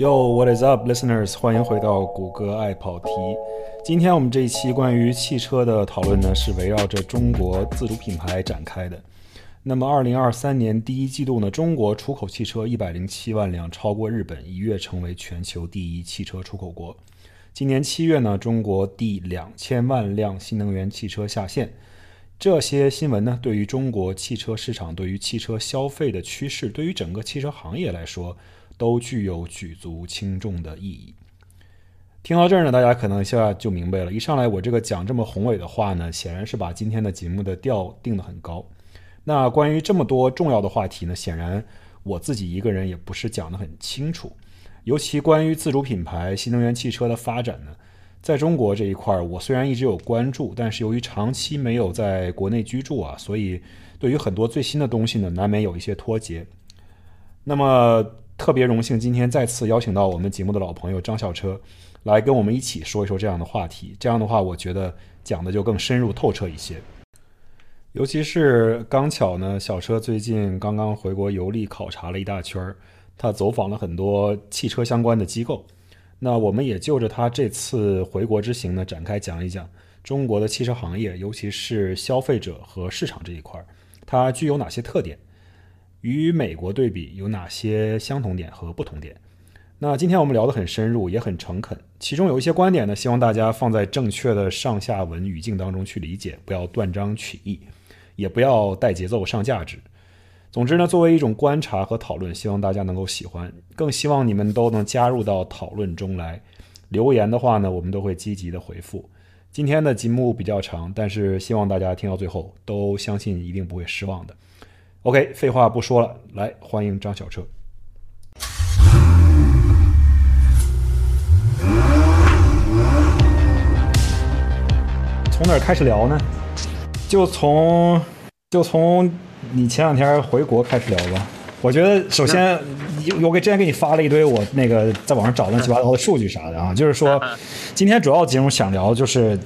Yo, what is up, listeners？欢迎回到谷歌爱跑题。今天我们这一期关于汽车的讨论呢，是围绕着中国自主品牌展开的。那么，二零二三年第一季度呢，中国出口汽车一百零七万辆，超过日本，一跃成为全球第一汽车出口国。今年七月呢，中国第两千万辆新能源汽车下线。这些新闻呢，对于中国汽车市场、对于汽车消费的趋势、对于整个汽车行业来说，都具有举足轻重的意义。听到这儿呢，大家可能一下就明白了。一上来我这个讲这么宏伟的话呢，显然是把今天的节目的调定得很高。那关于这么多重要的话题呢，显然我自己一个人也不是讲得很清楚。尤其关于自主品牌新能源汽车的发展呢，在中国这一块儿，我虽然一直有关注，但是由于长期没有在国内居住啊，所以对于很多最新的东西呢，难免有一些脱节。那么特别荣幸今天再次邀请到我们节目的老朋友张小车，来跟我们一起说一说这样的话题。这样的话，我觉得讲的就更深入透彻一些。尤其是刚巧呢，小车最近刚刚回国游历考察了一大圈儿，他走访了很多汽车相关的机构。那我们也就着他这次回国之行呢，展开讲一讲中国的汽车行业，尤其是消费者和市场这一块儿，它具有哪些特点。与美国对比有哪些相同点和不同点？那今天我们聊得很深入，也很诚恳。其中有一些观点呢，希望大家放在正确的上下文语境当中去理解，不要断章取义，也不要带节奏上价值。总之呢，作为一种观察和讨论，希望大家能够喜欢，更希望你们都能加入到讨论中来。留言的话呢，我们都会积极的回复。今天的节目比较长，但是希望大家听到最后都相信一定不会失望的。OK，废话不说了，来欢迎张小车。从哪儿开始聊呢？就从就从你前两天回国开始聊吧。我觉得首先，我给之前给你发了一堆我那个在网上找乱七八糟的数据啥的啊，就是说，今天主要节目想聊就是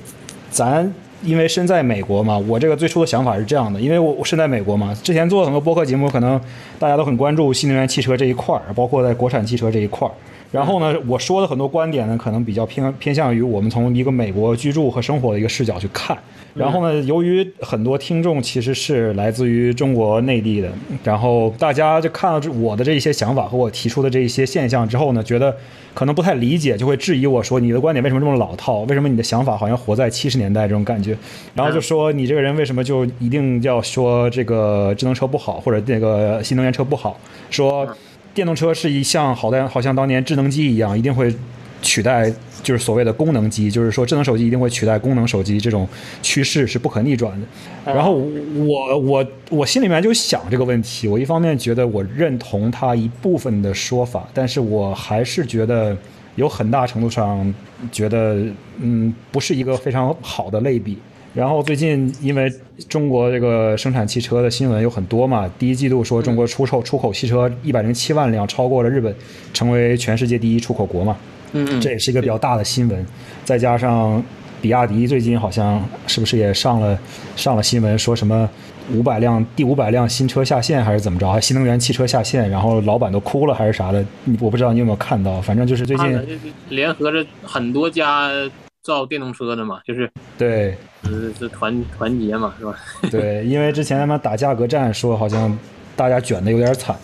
咱。因为身在美国嘛，我这个最初的想法是这样的，因为我我身在美国嘛，之前做很多播客节目，可能大家都很关注新能源汽车这一块儿，包括在国产汽车这一块儿。然后呢，我说的很多观点呢，可能比较偏偏向于我们从一个美国居住和生活的一个视角去看。然后呢，由于很多听众其实是来自于中国内地的，然后大家就看到我的这一些想法和我提出的这一些现象之后呢，觉得可能不太理解，就会质疑我说你的观点为什么这么老套？为什么你的想法好像活在七十年代这种感觉？然后就说你这个人为什么就一定要说这个智能车不好，或者那个新能源车不好？说电动车是一项好的，好像当年智能机一样，一定会。取代就是所谓的功能机，就是说智能手机一定会取代功能手机，这种趋势是不可逆转的。然后我我我心里面就想这个问题，我一方面觉得我认同他一部分的说法，但是我还是觉得有很大程度上觉得嗯不是一个非常好的类比。然后最近因为中国这个生产汽车的新闻有很多嘛，第一季度说中国出售出口汽车一百零七万辆，超过了日本，成为全世界第一出口国嘛。嗯，这也是一个比较大的新闻，再加上比亚迪最近好像是不是也上了上了新闻，说什么五百辆第五百辆新车下线还是怎么着？还新能源汽车下线，然后老板都哭了还是啥的？你我不知道你有没有看到，反正就是最近联合着很多家造电动车的嘛，就是对，是是团团结嘛，是吧？对，因为之前他们打价格战，说好像大家卷的有点惨，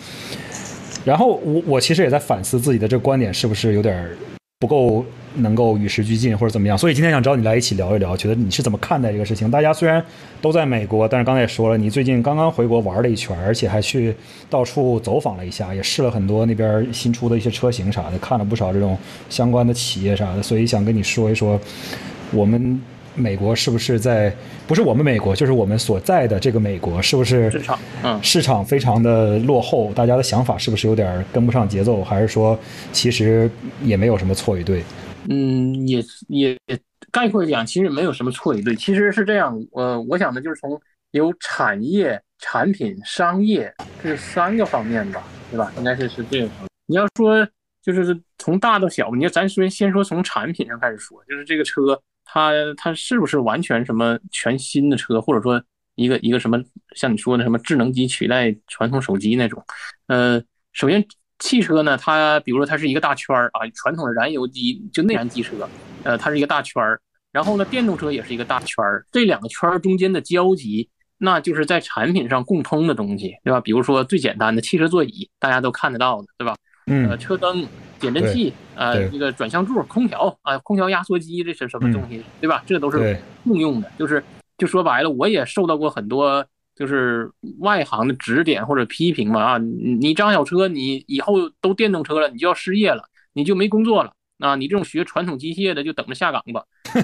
然后我我其实也在反思自己的这个观点是不是有点。不够能够与时俱进或者怎么样，所以今天想找你来一起聊一聊，觉得你是怎么看待这个事情？大家虽然都在美国，但是刚才也说了，你最近刚刚回国玩了一圈，而且还去到处走访了一下，也试了很多那边新出的一些车型啥的，看了不少这种相关的企业啥的，所以想跟你说一说我们。美国是不是在？不是我们美国，就是我们所在的这个美国，是不是市场？嗯，市场非常的落后，大家的想法是不是有点跟不上节奏？还是说其实也没有什么错与对？嗯，也也概括讲，其实没有什么错与对。其实是这样，呃，我想的就是从有产业、产品、商业这三个方面吧，对吧？应该是是这个。你要说就是从大到小，你要咱先先说从产品上开始说，就是这个车。它它是不是完全什么全新的车，或者说一个一个什么像你说的什么智能机取代传统手机那种？呃，首先汽车呢，它比如说它是一个大圈儿啊，传统的燃油机就内燃机车，呃，它是一个大圈儿。然后呢，电动车也是一个大圈儿，这两个圈儿中间的交集，那就是在产品上共通的东西，对吧？比如说最简单的汽车座椅，大家都看得到的，对吧？嗯，车灯、减震器，呃，这个转向柱、空调啊，空调压缩机，这是什么东西，对吧？这都是共用的。就是就说白了，我也受到过很多就是外行的指点或者批评嘛啊，你张小车，你以后都电动车了，你就要失业了，你就没工作了。啊，你这种学传统机械的就等着下岗吧。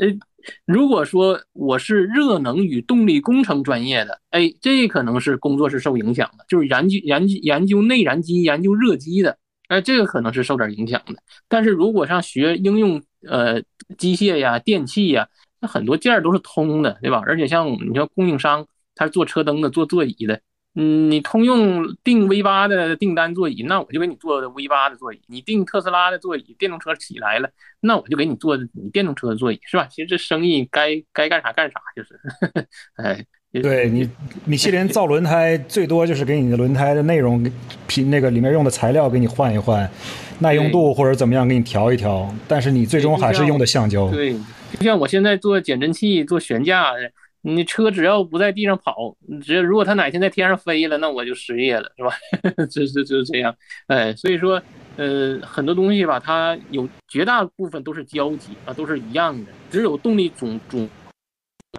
呃，如果说我是热能与动力工程专业的，哎，这可能是工作是受影响的，就是研究研究研究内燃机、研究热机的，哎，这个可能是受点影响的。但是如果像学应用呃机械呀、电器呀，那很多件儿都是通的，对吧？而且像你像供应商，他是做车灯的、做座椅的。嗯，你通用订 V 八的订单座椅，那我就给你做 V 八的座椅；你订特斯拉的座椅，电动车起来了，那我就给你做你电动车的座椅，是吧？其实这生意该该干啥干啥，就是，哎，对你，米其林造轮胎最多就是给你的轮胎的内容，品那个里面用的材料给你换一换，耐用度或者怎么样给你调一调，但是你最终还是用的橡胶。对，就像我现在做减震器、做悬架。你车只要不在地上跑，只要如果它哪天在天上飞了，那我就失业了，是吧？这 这就是这样，哎，所以说，呃，很多东西吧，它有绝大部分都是交集啊，都是一样的，只有动力总总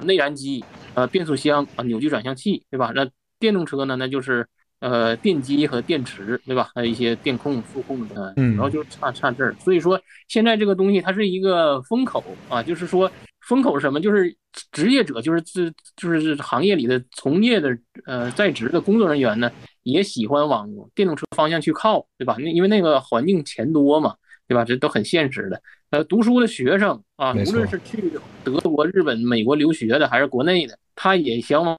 内燃机啊，变速箱啊，扭矩转向器，对吧？那电动车呢，那就是呃电机和电池，对吧？还有一些电控、数控的，嗯，然后就差差这儿。所以说，现在这个东西它是一个风口啊，就是说。风口是什么？就是职业者，就是这就是行业里的从业的呃在职的工作人员呢，也喜欢往电动车方向去靠，对吧？那因为那个环境钱多嘛，对吧？这都很现实的。呃，读书的学生啊，无论是去德国、日本、美国留学的，还是国内的，他也想往。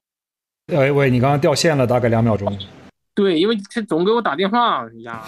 哎喂，你刚刚掉线了，大概两秒钟。对，因为他总给我打电话呀。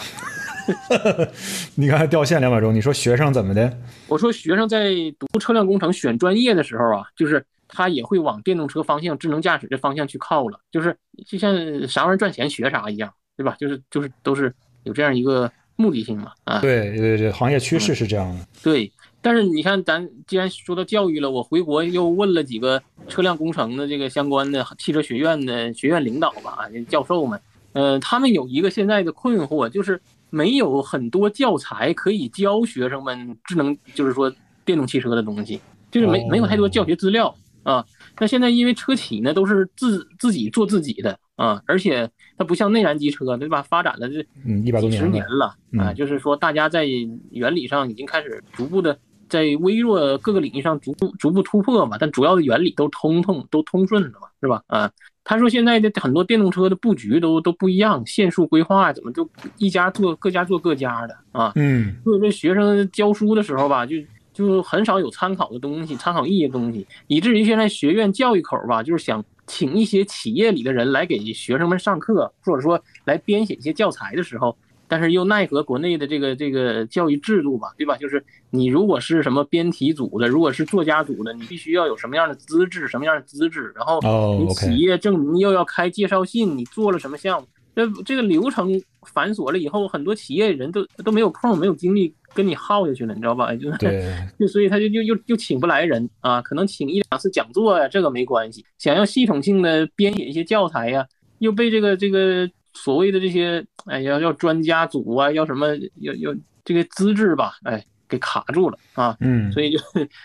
你刚才掉线两秒钟，你说学生怎么的？我说学生在读车辆工程选专业的时候啊，就是他也会往电动车方向、智能驾驶的方向去靠了，就是就像啥玩意儿赚钱学啥一样，对吧？就是就是都是有这样一个目的性嘛。啊，对对对，行业趋势是这样的。对，但是你看，咱既然说到教育了，我回国又问了几个车辆工程的这个相关的汽车学院的学院领导吧，教授们，呃，他们有一个现在的困惑就是。没有很多教材可以教学生们智能，就是说电动汽车的东西，就是没没有太多教学资料啊。那现在因为车企呢都是自自己做自己的啊，而且它不像内燃机车，对吧？发展了这嗯一百多年十年了啊，就是说大家在原理上已经开始逐步的在微弱各个领域上逐步逐步突破嘛，但主要的原理都通通都通顺了嘛，是吧？啊。他说：“现在的很多电动车的布局都都不一样，限速规划怎么都一家做各家做各家的啊？嗯，所以这学生教书的时候吧，就就很少有参考的东西、参考意义的东西，以至于现在学院教育口吧，就是想请一些企业里的人来给学生们上课，或者说来编写一些教材的时候。”但是又奈何国内的这个这个教育制度吧，对吧？就是你如果是什么编题组的，如果是作家组的，你必须要有什么样的资质，什么样的资质，然后你企业证明又要开介绍信，你做了什么项目，这这个流程繁琐了以后，很多企业人都都没有空，没有精力跟你耗下去了，你知道吧？就 就所以他就又又又请不来人啊，可能请一两次讲座呀，这个没关系，想要系统性的编写一些教材呀，又被这个这个。所谓的这些，哎，要要专家组啊，要什么，要要这个资质吧，哎，给卡住了啊，嗯，所以就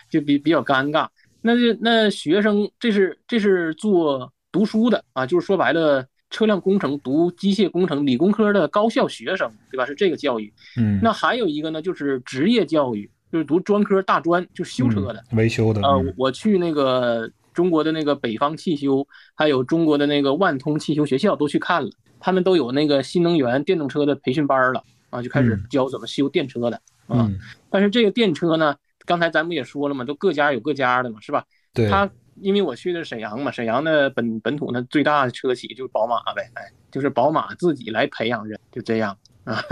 就比比较尴尬。那就那学生，这是这是做读书的啊，就是说白了，车辆工程读机械工程理工科的高校学生，对吧？是这个教育。嗯，那还有一个呢，就是职业教育，就是读专科大专，就修车的，维修的。呃，我去那个中国的那个北方汽修，还有中国的那个万通汽修学校都去看了。他们都有那个新能源电动车的培训班了啊，就开始教怎么修电车的啊。但是这个电车呢，刚才咱们也说了嘛，都各家有各家的嘛，是吧？对。他因为我去的是沈阳嘛，沈阳的本本土的最大的车企就是宝马呗，哎，就是宝马自己来培养人，就这样。啊，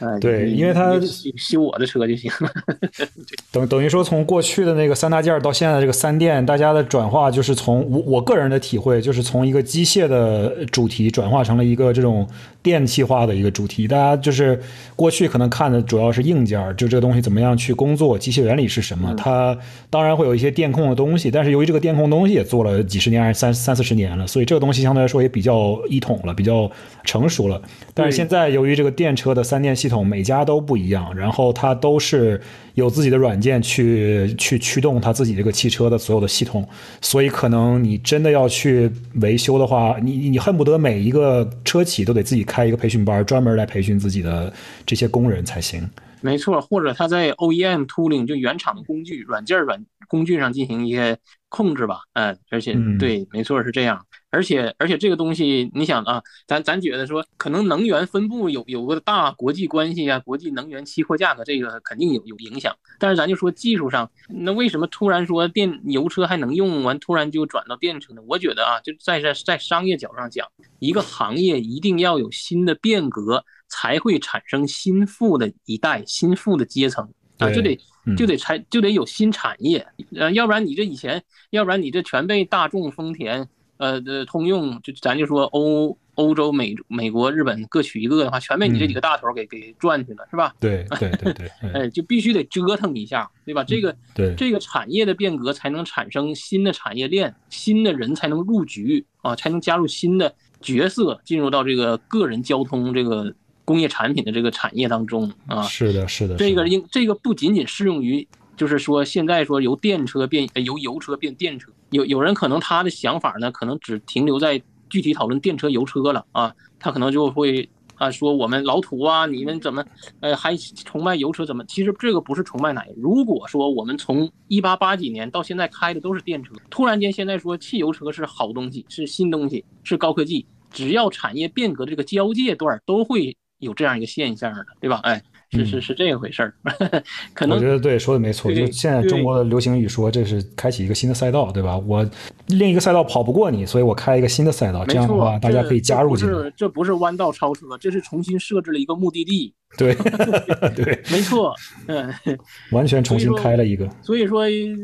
哎对因为它你修修我的车就行了。等等于说，从过去的那个三大件儿到现在这个三电，大家的转化就是从我我个人的体会，就是从一个机械的主题转化成了一个这种电气化的一个主题。大家就是过去可能看的主要是硬件儿，就这个东西怎么样去工作，机械原理是什么。它当然会有一些电控的东西，但是由于这个电控东西也做了几十年还是三三四十年了，所以这个东西相对来说也比较一统了，比较成熟了。但是现在由于这个电车的三电系统每家都不一样，然后它都是有自己的软件去去驱动它自己这个汽车的所有的系统，所以可能你真的要去维修的话，你你你恨不得每一个车企都得自己开一个培训班，专门来培训自己的这些工人才行。没错，或者他在 OEM tooling 就原厂的工具、软件软工具上进行一些控制吧，嗯，而且嗯对，没错是这样。而且而且这个东西，你想啊，咱咱觉得说，可能能源分布有有个大国际关系啊，国际能源期货价格这个肯定有有影响。但是咱就说技术上，那为什么突然说电油车还能用完，突然就转到电车呢？我觉得啊，就在在在商业角度上讲，一个行业一定要有新的变革，才会产生新富的一代、新富的阶层啊，就得嗯就得才就得有新产业，呃，要不然你这以前，要不然你这全被大众、丰田、呃的通用，就咱就说欧欧洲、美美国、日本各取一个的话，全被你这几个大头给给赚去了，是吧？对对对对，哎 哎，就必须得折腾一下，对吧？这个对这个产业的变革才能产生新的产业链，新的人才能入局啊，才能加入新的角色，进入到这个个人交通这个工业产品的这个产业当中啊。是的，是的，这个应这个不仅仅适用于，就是说现在说由电车变由油车变电车，有有人可能他的想法呢，可能只停留在具体讨论电车、油车了啊，他可能就会啊说我们老土啊，你们怎么呃还崇拜油车怎么？其实这个不是崇拜哪，如果说我们从一八八几年到现在开的都是电车，突然间现在说汽油车是好东西，是新东西，是高科技，只要产业变革的这个交界段都会有这样一个现象的，对吧？哎。是是是这个回事儿，可能我觉得对，说的没错。对就现在中国的流行语说，这是开启一个新的赛道，对吧？我另一个赛道跑不过你，所以我开一个新的赛道，这样的话，大家可以加入进来。这不是这不是弯道超车，这是重新设置了一个目的地。对 对，没错，嗯，完全重新开了一个。所以说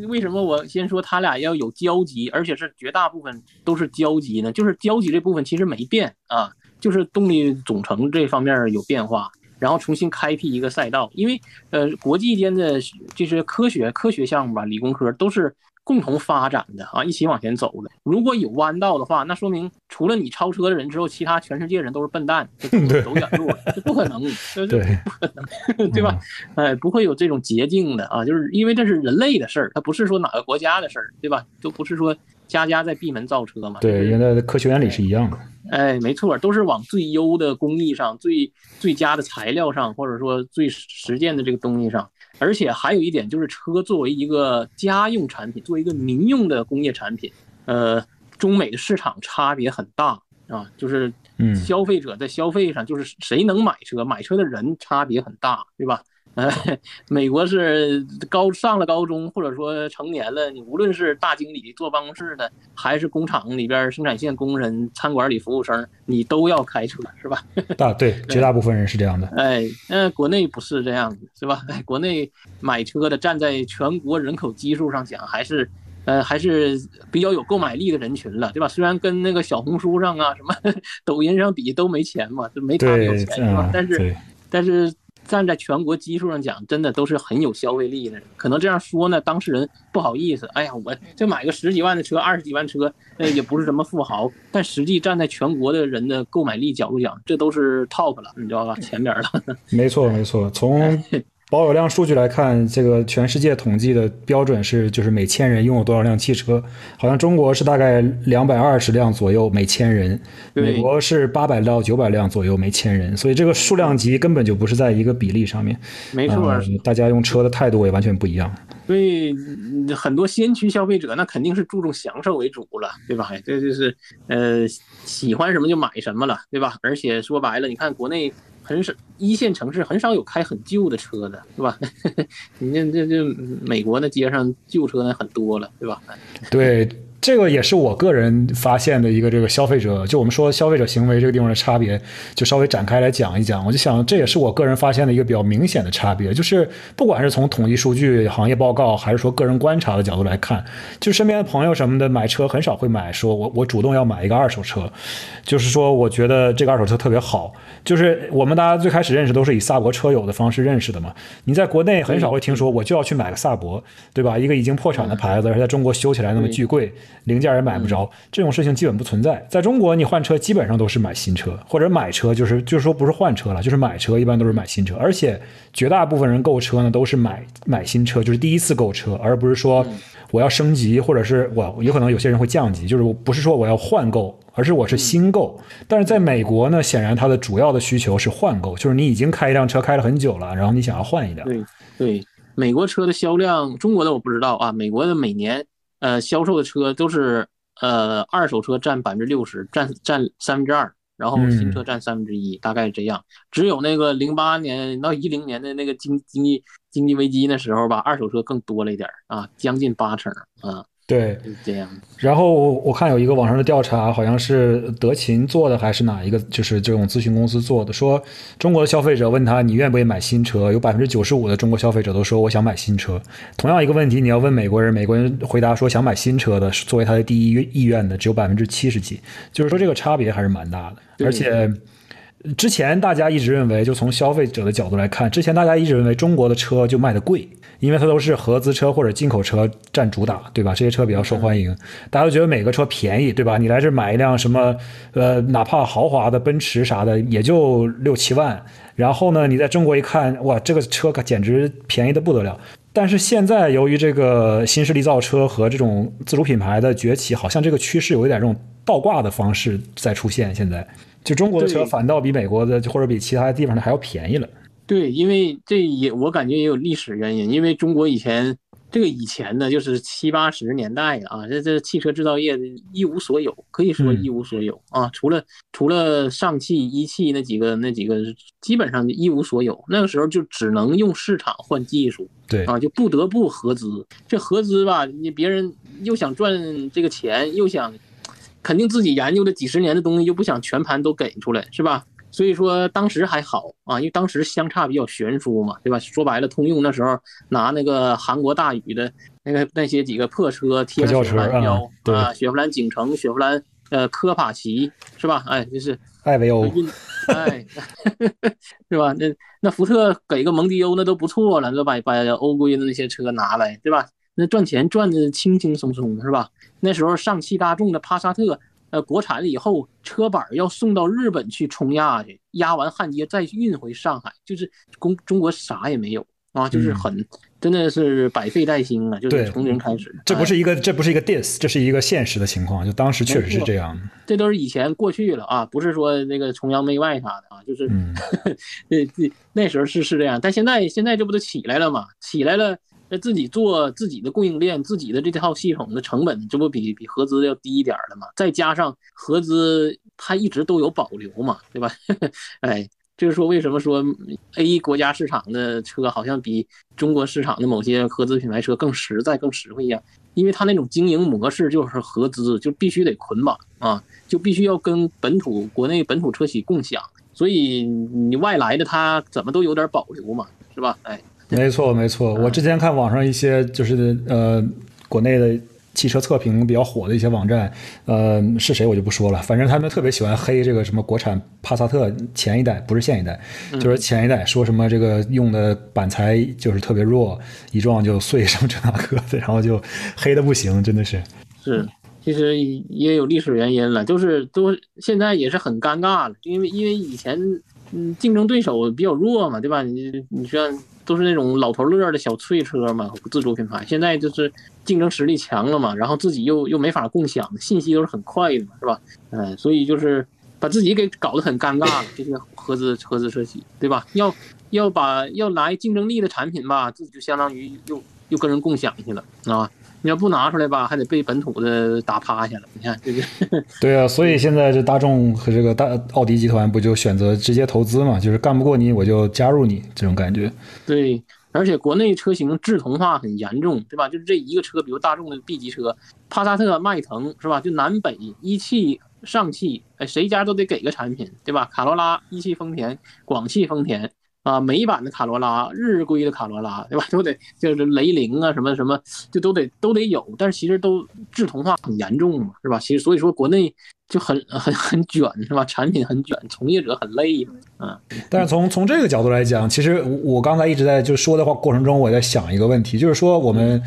为什么我先说他俩要有交集，而且是绝大部分都是交集呢？就是交集这部分其实没变啊，就是动力总成这方面有变化。然后重新开辟一个赛道，因为呃，国际间的就是科学科学项目吧，理工科都是共同发展的啊，一起往前走的。如果有弯道的话，那说明除了你超车的人之后，其他全世界人都是笨蛋，就走 走远路了，这不可能，对不可能，对吧？哎，不会有这种捷径的啊，就是因为这是人类的事儿，它不是说哪个国家的事儿，对吧？都不是说家家在闭门造车嘛。对，就是原来的科学原理是一样的。哎，没错，都是往最优的工艺上、最最佳的材料上，或者说最实践的这个东西上。而且还有一点就是，车作为一个家用产品，作为一个民用的工业产品，呃，中美的市场差别很大啊，就是嗯消费者在消费上，就是谁能买车，买车的人差别很大，对吧？呃，美国是高上了高中，或者说成年了，你无论是大经理坐办公室的，还是工厂里边生产线工人、餐馆里服务生，你都要开车，是吧？大对，绝大部分人是这样的。哎，那国内不是这样的，是吧？哎，国内买车的站在全国人口基数上讲，还是呃还是比较有购买力的人群了，对吧？虽然跟那个小红书上啊、什么抖音上比都没钱嘛，就没他们有，钱，是吧嗯？但是，但是站在全国基数上讲，真的都是很有消费力的。可能这样说呢，当事人不好意思，哎呀，我就买个十几万的车，二十几万车，那，也不是什么富豪，但实际站在全国的人的购买力角度讲，这都是 top 了，你知道吧？前边了。没错没错。从保有量数据来看，这个全世界统计的标准是，就是每千人拥有多少辆汽车？好像中国是大概两百二十辆左右每千人，美国是八百到九百辆左右每千人，所以这个数量级根本就不是在一个比例上面。没错，呃大家用车的态度也完全不一样。所以嗯很多先驱消费者那肯定是注重享受为主了，对吧？哎这就是呃喜欢什么就买什么了，对吧？而且说白了，你看国内很少一线城市很少有开很旧的车的，是吧？你这这这美国那街上旧车那很多了，对吧？对，这个也是我个人发现的一个这个消费者，就我们说消费者行为这个地方的差别，就稍微展开来讲一讲。我就想，这也是我个人发现的一个比较明显的差别，就是不管是从统计数据、行业报告，还是说个人观察的角度来看，就身边的朋友什么的买车很少会买，说我我主动要买一个二手车，就是说我觉得这个二手车特别好。就是我们大家最开始认识都是以萨博车友的方式认识的嘛，你在国内很少会听说我就要去买个萨博，对吧？一个已经破产的牌子，而且在中国修起来那么巨贵，零件也买不着，这种事情基本不存在。在中国，你换车基本上都是买新车，或者买车就是就是说不是换车了，就是买车，一般都是买新车。而且绝大部分人购车呢都是买买新车，就是第一次购车，而不是说我要升级，或者是我有可能有些人会降级，就是我不是说我要换购。而是我是新购，但是在美国呢，显然它的主要的需求是换购，就是你已经开一辆车开了很久了，然后你想要换一辆。对对，美国车的销量，中国的我不知道啊。美国的每年呃销售的车都是呃二手车占百分之六十，占占三分之二，然后新车占三分之一，大概这样。只有那个零八年到一零年的那个经经济经济危机那时候吧，二手车更多了一点啊，将近八成啊。对，这样。然后我看有一个网上的调查，好像是德勤做的，还是哪一个，就是这种咨询公司做的，说中国的消费者问他你愿不愿意买新车，有百分之九十五的中国消费者都说我想买新车。同样一个问题，你要问美国人，美国人回答说想买新车的，作为他的第一意愿的只有百分之七十几，就是说这个差别还是蛮大的，而且。之前大家一直认为，就从消费者的角度来看，之前大家一直认为中国的车就卖的贵，因为它都是合资车或者进口车占主打，对吧？这些车比较受欢迎，大家都觉得每个车便宜，对吧？你来这买一辆什么，呃，哪怕豪华的奔驰啥的，也就六七万。然后呢，你在中国一看，哇，这个车可简直便宜的不得了。但是现在由于这个新势力造车和这种自主品牌的崛起，好像这个趋势有一点这种倒挂的方式在出现，现在。就中国的车反倒比美国的或者比其他地方的还要便宜了。对，因为这也我感觉也有历史原因，因为中国以前这个以前呢，就是七八十年代啊，这这汽车制造业一无所有，可以说一无所有啊，除了除了上汽、一汽那几个那几个，基本上一无所有。那个时候就只能用市场换技术，对啊，就不得不合资。这合资吧，你别人又想赚这个钱，又想。肯定自己研究了几十年的东西，就不想全盘都给出来，是吧？所以说当时还好啊，因为当时相差比较悬殊嘛，对吧？说白了，通用那时候拿那个韩国大宇的那个那些几个破车贴雪佛兰标啊，雪佛兰景程、雪佛兰呃科帕奇，是吧？哎，就是艾维欧，哎，是吧？那那福特给个蒙迪欧那都不错了，那把？把欧规的那些车拿来，对吧？那赚钱赚的轻轻松松，是吧？那时候上汽大众的帕萨特，呃，国产了以后，车板要送到日本去冲压去，压完焊接再运回上海，就是中中国啥也没有啊，就是很真的是百废待兴啊，就是从零开始。这不是一个这不是一个 diss，这是一个现实的情况，就当时确实是这样。这都是以前过去了啊，不是说那个崇洋媚外啥的啊，就是 那那那时候是是这样，但现在现在这不都起来了嘛？起来了。那自己做自己的供应链，自己的这套系统的成本，这不比比合资要低一点了吗？再加上合资它一直都有保留嘛，对吧？哎，就是说为什么说 A 国家市场的车好像比中国市场的某些合资品牌车更实在、更实惠一样？因为它那种经营模式就是合资，就必须得捆绑啊，就必须要跟本土国内本土车企共享，所以你外来的它怎么都有点保留嘛，是吧？哎。没错，没错。我之前看网上一些就是呃，国内的汽车测评比较火的一些网站，呃，是谁我就不说了。反正他们特别喜欢黑这个什么国产帕萨特前一代，不是现一代，就是前一代，说什么这个用的板材就是特别弱，一撞就碎什么这那个的，然后就黑的不行，真的是。是，其实也有历史原因了，就是都现在也是很尴尬了，因为因为以前嗯竞争对手比较弱嘛，对吧？你你像。都是那种老头乐的小翠车嘛，自主品牌。现在就是竞争实力强了嘛，然后自己又又没法共享，信息都是很快的嘛，是吧？嗯，所以就是把自己给搞得很尴尬了。这些合资合资车企，对吧？要要把要来竞争力的产品吧，自己就相当于又又跟人共享去了啊。你要不拿出来吧，还得被本土的打趴下了。你看这个，对啊，所以现在这大众和这个大奥迪集团不就选择直接投资嘛？就是干不过你，我就加入你这种感觉。对，而且国内车型智同化很严重，对吧？就是这一个车，比如大众的 B 级车，帕萨特、迈腾，是吧？就南北一汽、上汽，哎，谁家都得给个产品，对吧？卡罗拉、一汽丰田、广汽丰田。啊，美版的卡罗拉，日规的卡罗拉，对吧？都得就是雷凌啊，什么什么，就都得都得有。但是其实都智同化很严重嘛，是吧？其实所以说国内就很 很很卷，是吧？产品很卷，从业者很累，嗯。但是从从这个角度来讲，其实我刚才一直在就说的话过程中，我在想一个问题，就是说我们。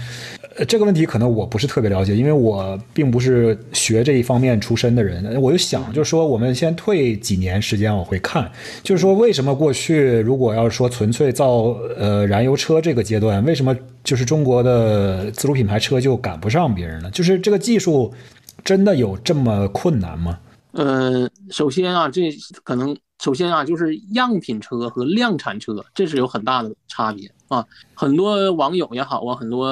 呃，这个问题可能我不是特别了解，因为我并不是学这一方面出身的人。我就想，就是说，我们先退几年时间，我会看，就是说，为什么过去如果要说纯粹造呃燃油车这个阶段，为什么就是中国的自主品牌车就赶不上别人呢？就是这个技术真的有这么困难吗？呃，首先啊，这可能首先啊，就是样品车和量产车，这是有很大的差别。啊，很多网友也好啊，很多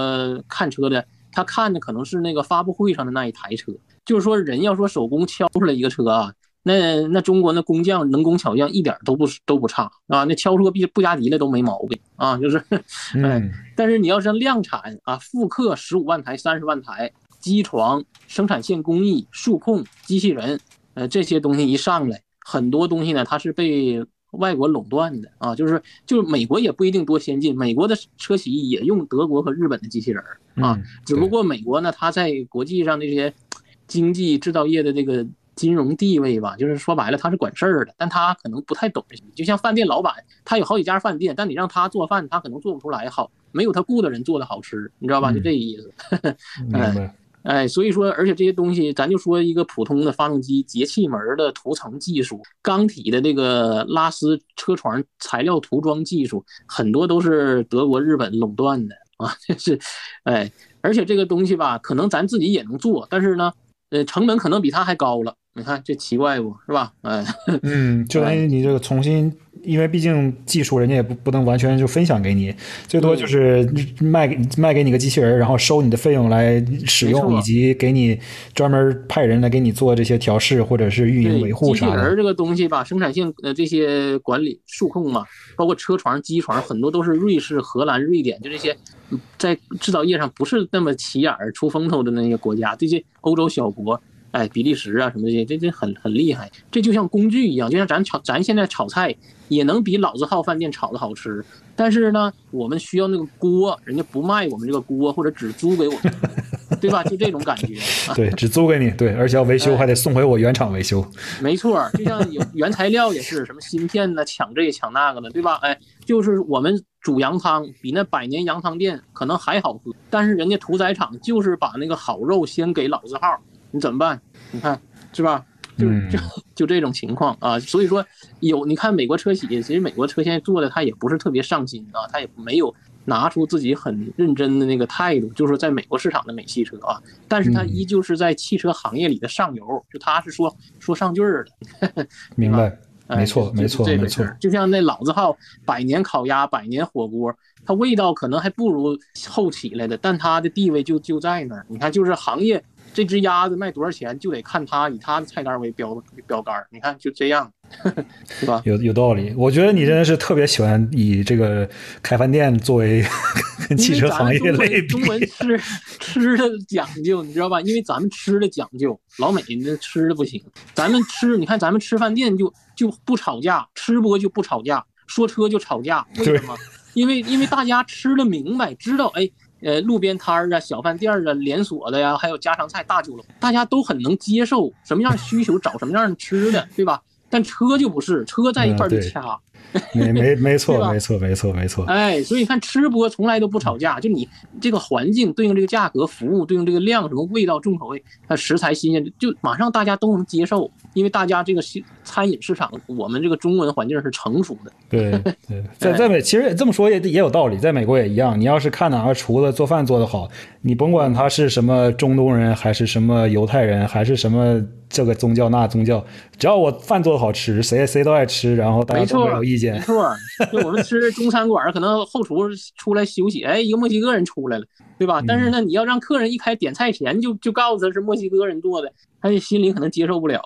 看车的，他看的可能是那个发布会上的那一台车。就是说，人要说手工敲出来一个车啊，那那中国那工匠能工巧匠一点都不都不差啊，那敲出个布布加迪来都没毛病啊。就是，哎，但是你要是量产啊，复刻十五万台、三十万台，机床、生产线工艺、数控、机器人，呃，这些东西一上来，很多东西呢，它是被。外国垄断的啊，就是就是美国也不一定多先进，美国的车企也用德国和日本的机器人啊，只不过美国呢，它在国际上这些经济制造业的这个金融地位吧，就是说白了，他是管事儿的，但他可能不太懂这些。就像饭店老板，他有好几家饭店，但你让他做饭，他可能做不出来好，没有他雇的人做的好吃，你知道吧？就这意思。明白。哎，所以说，而且这些东西，咱就说一个普通的发动机节气门的涂层技术，缸体的这个拉丝车床材料涂装技术，很多都是德国、日本垄断的啊。这是，哎，而且这个东西吧，可能咱自己也能做，但是呢，呃，成本可能比它还高了。你看这奇怪不是吧？哎，嗯，就 等于你这个重新。因为毕竟技术人家也不不能完全就分享给你，最多就是卖给卖给你个机器人，然后收你的费用来使用，以及给你专门派人来给你做这些调试或者是运营维护啥的。机器人这个东西吧，生产线呃这些管理数控嘛，包括车床、机床，很多都是瑞士、荷兰、瑞典，就这些在制造业上不是那么起眼儿、出风头的那些国家，这些欧洲小国。哎，比利时啊，什么这些，这这很很厉害。这就像工具一样，就像咱炒，咱现在炒菜也能比老字号饭店炒的好吃。但是呢，我们需要那个锅，人家不卖我们这个锅，或者只租给我们，对吧？就这种感觉。对，只租给你，对，而且要维修还得送回我原厂维修。没错，就像有 原材料也是什么芯片呢，抢这个抢那个的，对吧？哎，就是我们煮羊汤比那百年羊汤店可能还好喝，但是人家屠宰场就是把那个好肉先给老字号。你怎么办？你看是吧？就就就这种情况啊，所以说有你看美国车企，其实美国车现在做的他也不是特别上心啊，他也没有拿出自己很认真的那个态度，就是在美国市场的美汽车啊，但是他依旧是在汽车行业里的上游，就他是说说上句儿的，明白？没错，没错，没错。就像那老字号百年烤鸭、百年火锅，它味道可能还不如后起来的，但它的地位就就在那儿。你看，就是行业。这只鸭子卖多少钱，就得看它以它的菜单为标标杆你看就这样，是吧？有有道理。我觉得你真的是特别喜欢以这个开饭店作为跟汽车行业类比。中文吃吃的讲究，你知道吧？因为咱们吃的讲究，老美那吃的不行。咱们吃，你看咱们吃饭店就就不吵架，吃播就不吵架，说车就吵架，为什么？因为因为大家吃的明白，知道哎。呃，路边摊儿啊，小饭店儿啊，连锁的呀，还有家常菜、大酒楼，大家都很能接受什么样需求找什么样的吃的，对吧？但车就不是，车在一块儿就掐。没没 没错，没错，没错，没错。哎，所以你看吃播从来都不吵架，就你这个环境对应这个价格，服务对应这个量，什么味道重口味，它食材新鲜，就马上大家都能接受，因为大家这个餐饮市场，我们这个中文环境是成熟的。对 对，在在美其实这么说也也有道理，在美国也一样，你要是看哪个厨子做饭做得好，你甭管他是什么中东人，还是什么犹太人，还是什么。这个宗教那宗教，只要我饭做的好吃，谁谁都爱吃，然后大家都没有意见。没错，就我们吃 中餐馆，可能后厨出来休息，哎，一个墨西哥人出来了，对吧？但是呢，你要让客人一开点菜前就就告诉他是墨西哥人做的，他心里可能接受不了。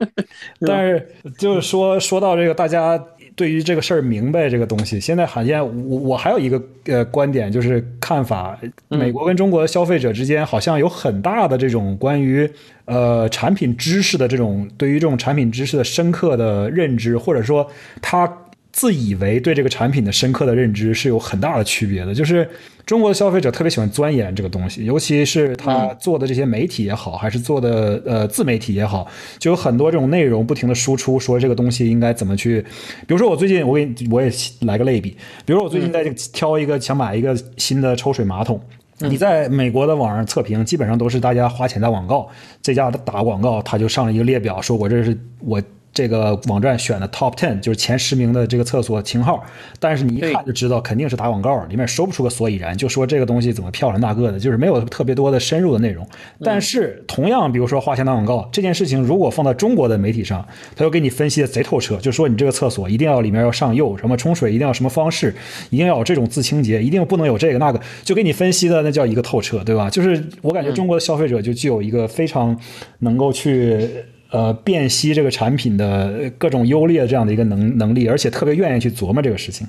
但是就是说说到这个，大家对于这个事儿明白这个东西。现在罕见，我我还有一个呃观点，就是看法，美国跟中国的消费者之间好像有很大的这种关于呃产品知识的这种对于这种产品知识的深刻的认知，或者说他。自以为对这个产品的深刻的认知是有很大的区别的，就是中国的消费者特别喜欢钻研这个东西，尤其是他做的这些媒体也好，还是做的呃自媒体也好，就有很多这种内容不停的输出，说这个东西应该怎么去。比如说我最近我给你我也来个类比，比如说我最近在挑一个想买一个新的抽水马桶，你在美国的网上测评，基本上都是大家花钱打广告，这家打广告他就上了一个列表，说我这是我。这个网站选的 top ten 就是前十名的这个厕所型号，但是你一看就知道肯定是打广告，里面说不出个所以然，就说这个东西怎么漂亮那个的，就是没有特别多的深入的内容。但是同样，比如说花钱打广告这件事情，如果放到中国的媒体上，他又给你分析的贼透彻，就说你这个厕所一定要里面要上釉，什么冲水一定要什么方式，一定要有这种自清洁，一定不能有这个那个，就给你分析的那叫一个透彻，对吧？就是我感觉中国的消费者就具有一个非常能够去。呃，辨析这个产品的各种优劣这样的一个能能力，而且特别愿意去琢磨这个事情。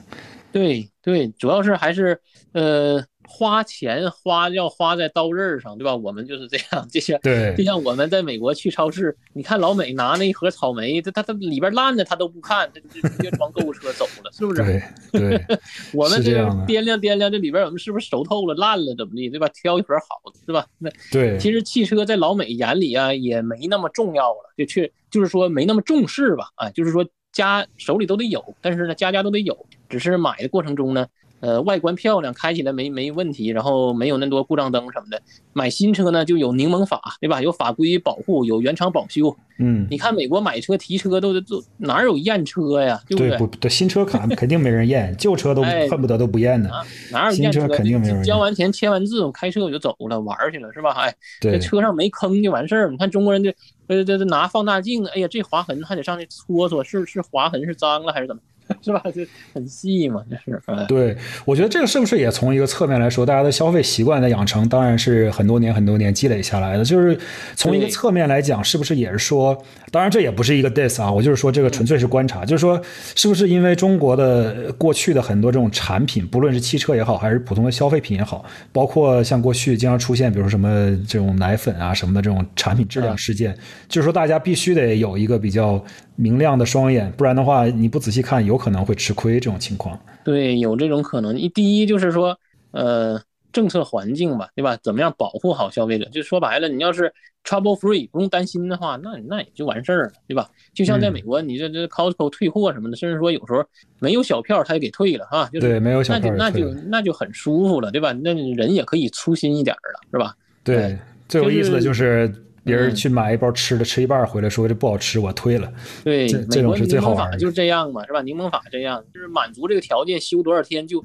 对对，主要是还是呃。花钱花要花在刀刃上，对吧？我们就是这样，就像对，就像我们在美国去超市，你看老美拿那一盒草莓，他他他里边烂的他都不看，他就直接装购物车走了，是不是？对对，我们这个掂量掂量，这里边我们是不是熟透了、烂了怎么地，对吧？挑一盒好的，是吧？那对，其实汽车在老美眼里啊，也没那么重要了，就去就是说没那么重视吧？啊，就是说家手里都得有，但是呢，家家都得有，只是买的过程中呢。呃，外观漂亮，开起来没没问题，然后没有那么多故障灯什么的。买新车呢，就有柠檬法，对吧？有法规保护，有原厂保修。嗯，你看美国买车提车都都哪有验车呀？对不对？对，新车肯肯定没人验，旧车都恨不得都不验呢。哪有验车？肯定没人交完钱签完字，我开车我就走了，玩去了，是吧？哎，这车上没坑就完事儿。你看中国人这呃这这拿放大镜，哎呀，这划痕还得上去搓搓，是是划痕是脏了还是怎么？是吧？就很细嘛，就是。对，我觉得这个是不是也从一个侧面来说，大家的消费习惯的养成，当然是很多年、很多年积累下来的。就是从一个侧面来讲，是不是也是说，当然这也不是一个 diss 啊，我就是说这个纯粹是观察，就是说，是不是因为中国的过去的很多这种产品，不论是汽车也好，还是普通的消费品也好，包括像过去经常出现，比如说什么这种奶粉啊什么的这种产品质量事件，就是说大家必须得有一个比较。明亮的双眼，不然的话，你不仔细看，有可能会吃亏。这种情况，对，有这种可能。一第一就是说，呃，政策环境吧，对吧？怎么样保护好消费者？就说白了，你要是 trouble free，不用担心的话，那那也就完事儿了，对吧？就像在美国，你这这 Costco 退货什么的，甚至说有时候没有小票，他也给退了，哈，就是对，没有小票，那就那就那就很舒服了，对吧？那人也可以粗心一点了，是吧？对，最有意思的就是。别人去买一包吃的，吃一半回来说这不好吃，我退了。对，这种是最好玩的。就是这样嘛，是吧？柠檬法这样，就是满足这个条件，修多少天就，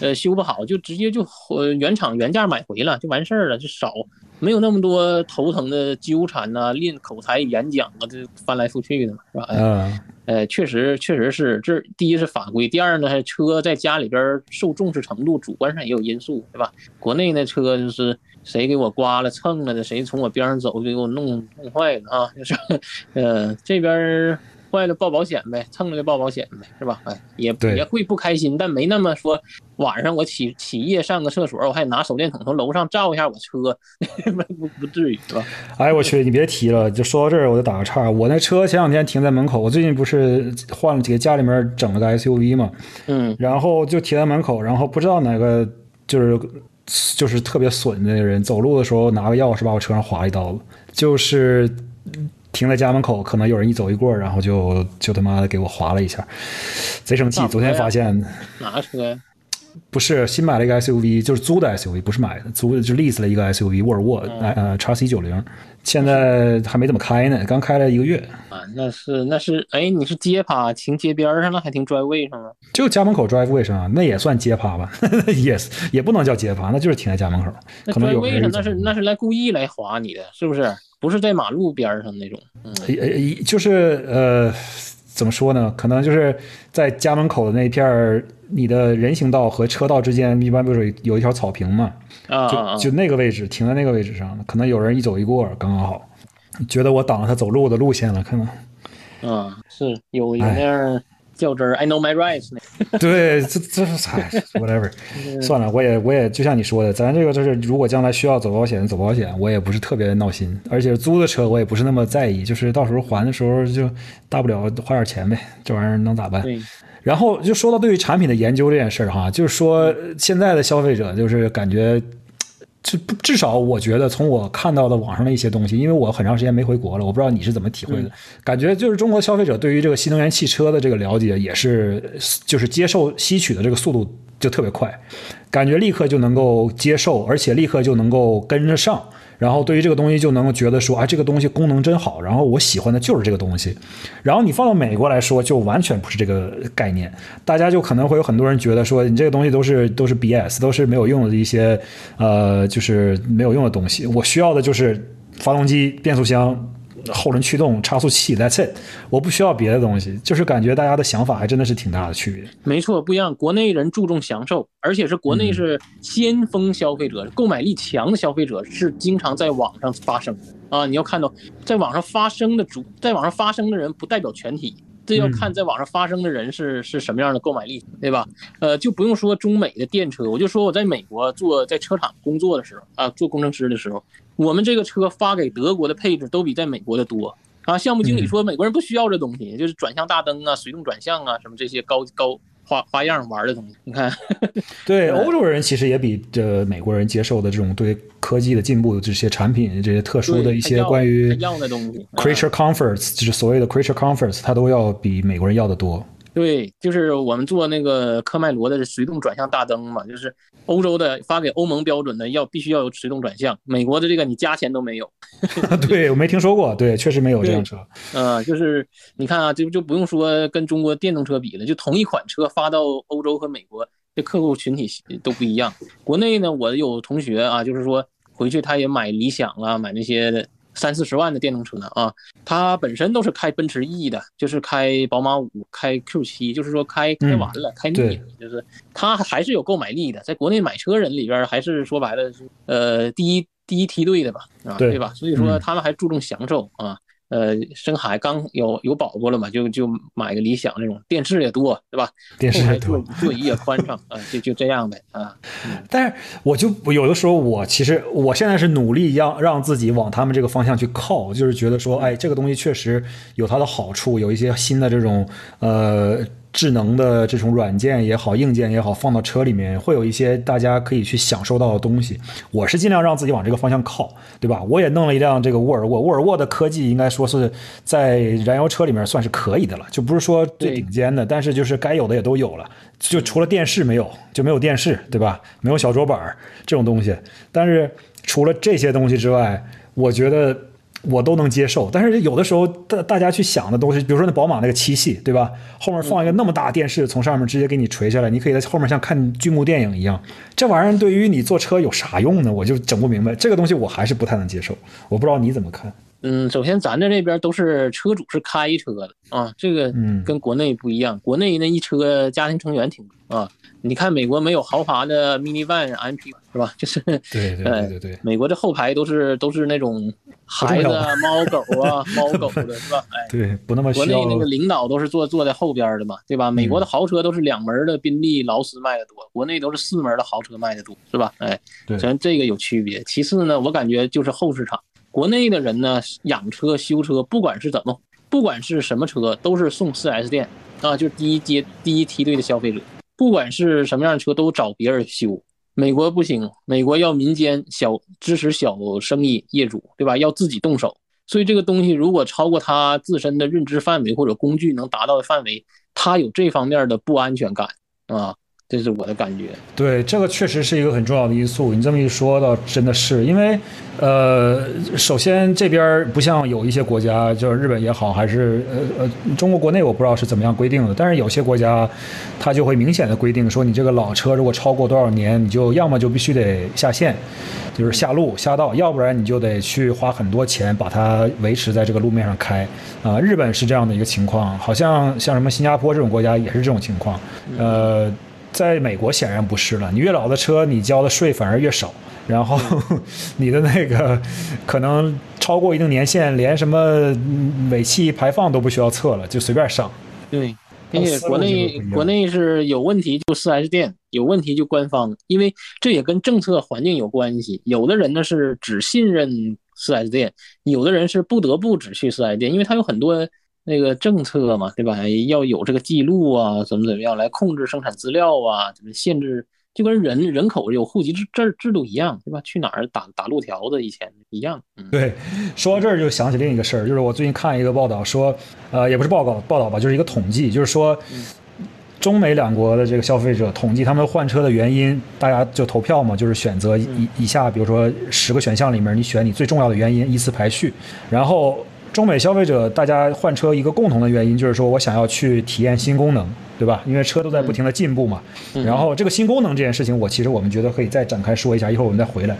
呃，修不好就直接就呃原厂原价买回了，就完事儿了，就少没有那么多头疼的纠缠呐，练口才、演讲啊，这翻来覆去的嘛，是吧？嗯，呃，确实确实是，这第一是法规，第二呢，车在家里边受重视程度，主观上也有因素，对吧？国内那车就是。谁给我刮了蹭了的？谁从我边上走就给我弄弄坏了啊？就是，呃，这边坏了报保险呗，蹭了就报保险呗，是吧？哎，也也会不开心，但没那么说。晚上我起起夜上个厕所，我还拿手电筒从楼上照一下我车，不不至于是吧？哎，我去，你别提了，就说到这儿我就打个岔。我那车前两天停在门口，我最近不是换了几个家里面整了个 SUV 嘛，嗯，然后就停在门口，然后不知道哪个就是。就是特别损的人，走路的时候拿个钥匙把我车上划一刀子，就是停在家门口，可能有人一走一过，然后就就他妈的给我划了一下，贼生气。昨天发现哪个车呀？不是新买了一个 SUV，就是租的 SUV，不是买的，租的就 lease 了一个 SUV，沃尔沃，呃，叉 C 九零，现在还没怎么开呢，刚开了一个月。啊，那是那是，哎，你是街趴停街边上了，还停 drive 上了？就家门口 drive 上啊，那也算街趴吧？Yes，也不能叫街趴，那就是停在家门口。那 drive 上那是那是来故意来划你的，是不是？不是在马路边上那种。嗯，就是呃。怎么说呢？可能就是在家门口的那片儿，你的人行道和车道之间，一般不是有一条草坪嘛？啊，就就那个位置，停在那个位置上，可能有人一走一过，刚刚好，觉得我挡了他走路的路线了，可能。啊，是有有那样较真儿，I know my rights 那。对，这这是哎，whatever，算了，我也我也就像你说的，咱这个就是如果将来需要走保险走保险，我也不是特别闹心，而且租的车我也不是那么在意，就是到时候还的时候就大不了花点钱呗，这玩意儿能咋办？对，然后就说到对于产品的研究这件事儿哈，就是说现在的消费者就是感觉。至至少我觉得，从我看到的网上的一些东西，因为我很长时间没回国了，我不知道你是怎么体会的。感觉就是中国消费者对于这个新能源汽车的这个了解，也是就是接受吸取的这个速度就特别快，感觉立刻就能够接受，而且立刻就能够跟着上。然后对于这个东西就能够觉得说，啊，这个东西功能真好，然后我喜欢的就是这个东西。然后你放到美国来说，就完全不是这个概念。大家就可能会有很多人觉得说，你这个东西都是 都是 BS，都是没有用的一些，呃，就是没有用的东西。我需要的就是发动机、变速箱。后轮驱动、差速器，That's it，我不需要别的东西，就是感觉大家的想法还真的是挺大的区别。没错，不一样。国内人注重享受，而且是国内是先锋消费者，购买力强的消费者是经常在网上发生啊。你要看到，在网上发生的主，在网上发生的人不代表全体，这要看在网上发生的人是是什么样的购买力，对吧？呃，就不用说中美的电车，我就说我在美国做在车厂工作的时候啊，做工程师的时候。我们这个车发给德国的配置都比在美国的多啊！项目经理说美国人不需要这东西，就是转向大灯啊、随动转向啊什么这些高高花花样玩的东西。你看，对欧洲人其实也比这美国人接受的这种对科技的进步、这些产品、这些特殊的一些关于要的东西，creature comforts，就是所谓的 creature comforts，它都要比美国人要的多。对，就是我们做那个科迈罗的随动转向大灯嘛，就是欧洲的发给欧盟标准的要必须要有自动转向，美国的这个你加钱都没有。对我没听说过，对，确实没有这辆车。嗯，就是你看啊，就就不用说跟中国电动车比了，就同一款车发到欧洲和美国，这客户群体都不一样。国内呢，我有同学啊，就是说回去他也买理想啊，买那些。三四十万的电动车啊，他本身都是开奔驰 E 的，就是开宝马五、开 Q 七，就是说开开完了，开腻了，就是他还是有购买力的。在国内买车人里边，还是说白了是呃第一第一梯队的吧，啊对吧？所以说他们还注重享受啊。呃，生孩刚有有宝宝了嘛，就就买个理想那种，电视也多，对吧？电视也多，座椅也宽敞啊，就就这样呗啊。但是我就有的时候，我其实我现在是努力让让自己往他们这个方向去靠，就是觉得说，哎，这个东西确实有它的好处，有一些新的这种呃。智能的这种软件也好，硬件也好，放到车里面会有一些大家可以去享受到的东西。我是尽量让自己往这个方向靠，对吧？我也弄了一辆这个沃尔沃，沃尔沃的科技应该说是在燃油车里面算是可以的了，就不是说最顶尖的，但是就是该有的也都有了。就除了电视没有，就没有电视，对吧？没有小桌板这种东西。但是除了这些东西之外，我觉得。我都能接受，但是有的时候大大家去想的东西，比如说那宝马那个七系，对吧？后面放一个那么大电视，从上面直接给你垂下来，你可以在后面像看剧目电影一样。这玩意儿对于你坐车有啥用呢？我就整不明白。这个东西我还是不太能接受。我不知道你怎么看。嗯，首先咱在这边都是车主是开车的啊，这个跟国内不一样。国内那一车家庭成员挺多啊。你看美国没有豪华的 mini van MP 是吧？就是对对对对，美国的后排都是都是那种孩子、猫狗啊、猫狗的是吧？哎，对，不那么国内那个领导都是坐坐在后边的嘛，对吧？美国的豪车都是两门的宾利、劳斯卖的多，国内都是四门的豪车卖的多，是吧？哎，咱这个有区别。其次呢，我感觉就是后市场，国内的人呢养车修车，不管是怎么，不管是什么车，都是送 4S 店啊，就是第一阶第一梯队的消费者。不管是什么样的车，都找别人修。美国不行，美国要民间小支持小生意业主，对吧？要自己动手。所以这个东西如果超过他自身的认知范围或者工具能达到的范围，他有这方面的不安全感啊。这是我的感觉，对这个确实是一个很重要的因素。你这么一说，倒真的是因为，呃，首先这边不像有一些国家，就是日本也好，还是呃呃中国国内，我不知道是怎么样规定的。但是有些国家，它就会明显的规定说，你这个老车如果超过多少年，你就要么就必须得下线，就是下路下道，要不然你就得去花很多钱把它维持在这个路面上开。啊，日本是这样的一个情况，好像像什么新加坡这种国家也是这种情况，呃。在美国显然不是了，你越老的车，你交的税反而越少，然后 你的那个可能超过一定年限，连什么尾气排放都不需要测了，就随便上。对，并且国内国内是有问题就四 S 店，有问题就官方，因为这也跟政策环境有关系。有的人呢是只信任四 S 店，有的人是不得不只去四 S 店，因为他有很多那个政策嘛，对吧？要有这个记录啊，怎么怎么样来控制生产资料啊，怎么限制。就跟人人口有户籍制制制度一样，对吧？去哪儿打打路条子以前一样。对，说到这儿就想起另一个事儿，就是我最近看一个报道说，呃，也不是报告报道吧，就是一个统计，就是说，中美两国的这个消费者统计他们换车的原因，大家就投票嘛，就是选择以以下，比如说十个选项里面，你选你最重要的原因，依次排序，然后。中美消费者大家换车一个共同的原因就是说我想要去体验新功能，对吧？因为车都在不停的进步嘛。然后这个新功能这件事情，我其实我们觉得可以再展开说一下，一会儿我们再回来。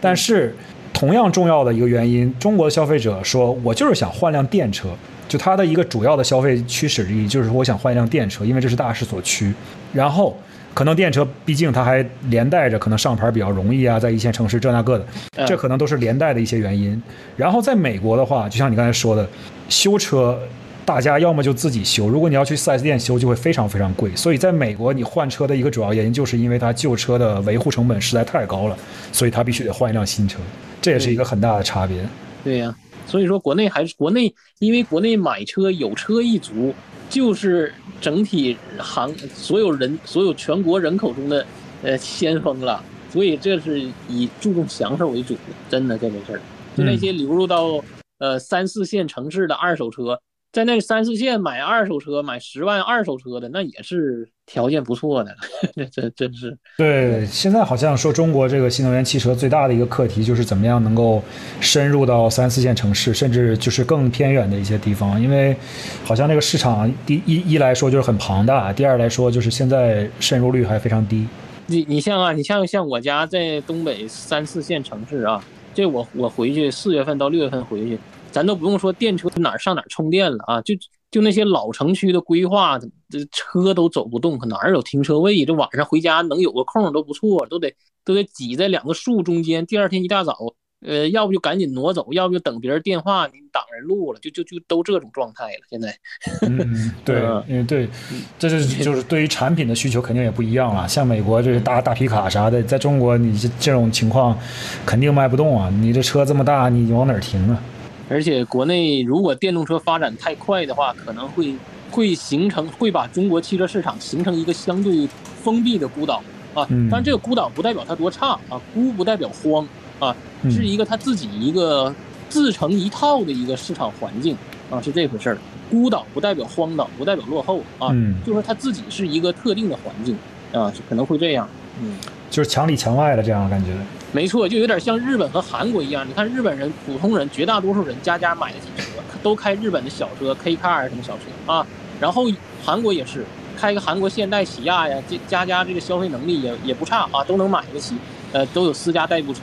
但是同样重要的一个原因，中国的消费者说我就是想换辆电车，就它的一个主要的消费驱使之一就是说我想换一辆电车，因为这是大势所趋。然后。可能电车毕竟它还连带着可能上牌比较容易啊，在一线城市这那个的，这可能都是连带的一些原因。然后在美国的话，就像你刚才说的，修车大家要么就自己修，如果你要去 4S 店修，就会非常非常贵。所以在美国，你换车的一个主要原因就是因为它旧车的维护成本实在太高了，所以它必须得换一辆新车，这也是一个很大的差别。对呀，所以说国内还是国内，因为国内买车有车一族。就是整体行所有人所有全国人口中的呃先锋了，所以这是以注重享受为主的，真的这回事儿。就那些流入到呃三四线城市的二手车。在那三四线买二手车，买十万二手车的，那也是条件不错的。这这真是对。现在好像说中国这个新能源汽车最大的一个课题就是怎么样能够深入到三四线城市，甚至就是更偏远的一些地方，因为好像那个市场第一一来说就是很庞大，第二来说就是现在渗入率还非常低。你你像啊，你像像我家在东北三四线城市啊，这我我回去四月份到六月份回去。咱都不用说电车哪儿上哪儿充电了啊，就就那些老城区的规划，这车都走不动，可哪儿有停车位？这晚上回家能有个空都不错，都得都得挤在两个树中间。第二天一大早，呃，要不就赶紧挪走，要不就等别人电话你挡人路了，就就就都这种状态了。现在，嗯，对，因为对，这是就是对于产品的需求肯定也不一样了。像美国这大大皮卡啥的，在中国你这这种情况肯定卖不动啊！你这车这么大，你往哪儿停啊？而且国内如果电动车发展太快的话，可能会会形成会把中国汽车市场形成一个相对封闭的孤岛啊。当然，这个孤岛不代表它多差啊，孤不代表荒啊，是一个它自己一个自成一套的一个市场环境啊，是这回事儿。孤岛不代表荒岛，不代表落后啊，就是它自己是一个特定的环境啊，可能会这样。嗯，就是墙里墙外的这样的感觉。没错，就有点像日本和韩国一样。你看日本人，普通人，绝大多数人家家买得起车，都开日本的小车，K car 什么小车啊。然后韩国也是，开个韩国现代、起亚呀，这家家这个消费能力也也不差啊，都能买得起。呃，都有私家代步车。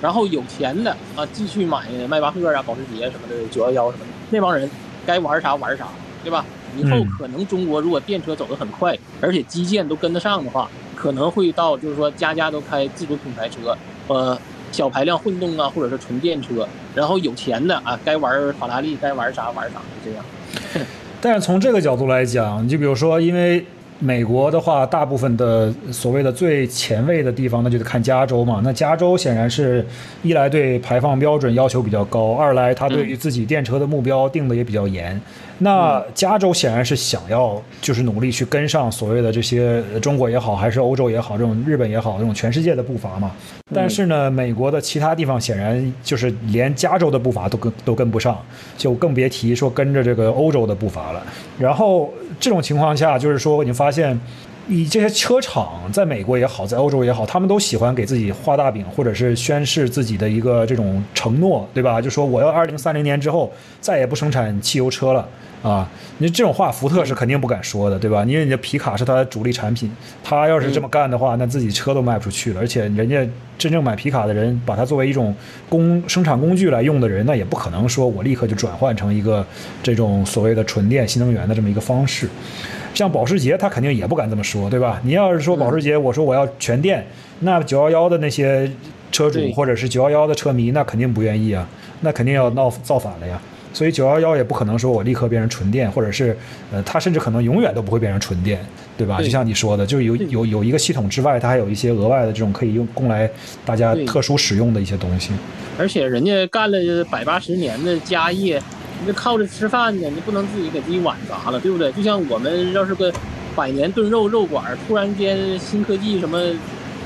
然后有钱的啊，继续买迈巴赫啊、保时捷什么的、九幺幺什么的。那帮人该玩啥玩啥，对吧？以后可能中国如果电车走得很快，而且基建都跟得上的话，可能会到就是说家家都开自主品牌车。呃，小排量混动啊，或者是纯电车，然后有钱的啊，该玩法拉利，该玩啥玩啥，就这样。但是从这个角度来讲，你就比如说，因为美国的话，大部分的所谓的最前卫的地方，那就得看加州嘛。那加州显然是一来对排放标准要求比较高，二来它对于自己电车的目标定的也比较严。那加州显然是想要，就是努力去跟上所谓的这些中国也好，还是欧洲也好，这种日本也好，这种全世界的步伐嘛。但是呢，美国的其他地方显然就是连加州的步伐都跟都跟不上，就更别提说跟着这个欧洲的步伐了。然后这种情况下，就是说你发现，以这些车厂在美国也好，在欧洲也好，他们都喜欢给自己画大饼，或者是宣示自己的一个这种承诺，对吧？就说我要二零三零年之后再也不生产汽油车了。啊，你这种话，福特是肯定不敢说的，对吧？因为你的皮卡是它的主力产品，他要是这么干的话，那自己车都卖不出去了。而且人家真正买皮卡的人，把它作为一种工生产工具来用的人，那也不可能说我立刻就转换成一个这种所谓的纯电新能源的这么一个方式。像保时捷，他肯定也不敢这么说，对吧？你要是说保时捷，我说我要全电，那九幺幺的那些车主或者是九幺幺的车迷，那肯定不愿意啊，那肯定要闹造反了呀。所以九幺幺也不可能说我立刻变成纯电，或者是呃，它甚至可能永远都不会变成纯电，对吧？对就像你说的，就是有有有一个系统之外，它还有一些额外的这种可以用供来大家特殊使用的一些东西。而且人家干了百八十年的家业，你这靠着吃饭呢，你不能自己给自己碗砸了，对不对？就像我们要是个百年炖肉肉馆，突然间新科技什么，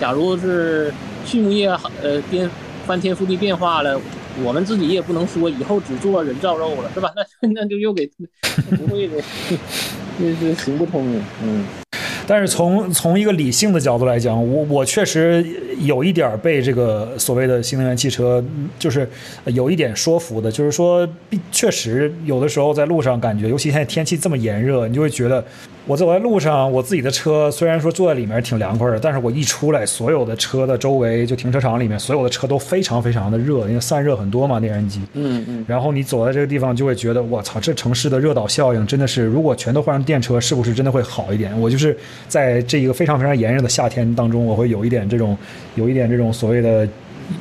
假如是畜牧业呃颠翻天覆地变化了，我们自己也不能说以后只做人造肉了，是吧？那那就又给不会的，这 这行不通的，嗯。但是从从一个理性的角度来讲，我我确实有一点被这个所谓的新能源汽车，就是有一点说服的，就是说，确实有的时候在路上感觉，尤其现在天气这么炎热，你就会觉得，我走在路上，我自己的车虽然说坐在里面挺凉快的，但是我一出来，所有的车的周围就停车场里面所有的车都非常非常的热，因为散热很多嘛，内燃机。嗯嗯，然后你走在这个地方，就会觉得我操，这城市的热岛效应真的是，如果全都换成电车，是不是真的会好一点？我就是在这一个非常非常炎热的夏天当中，我会有一点这种，有一点这种所谓的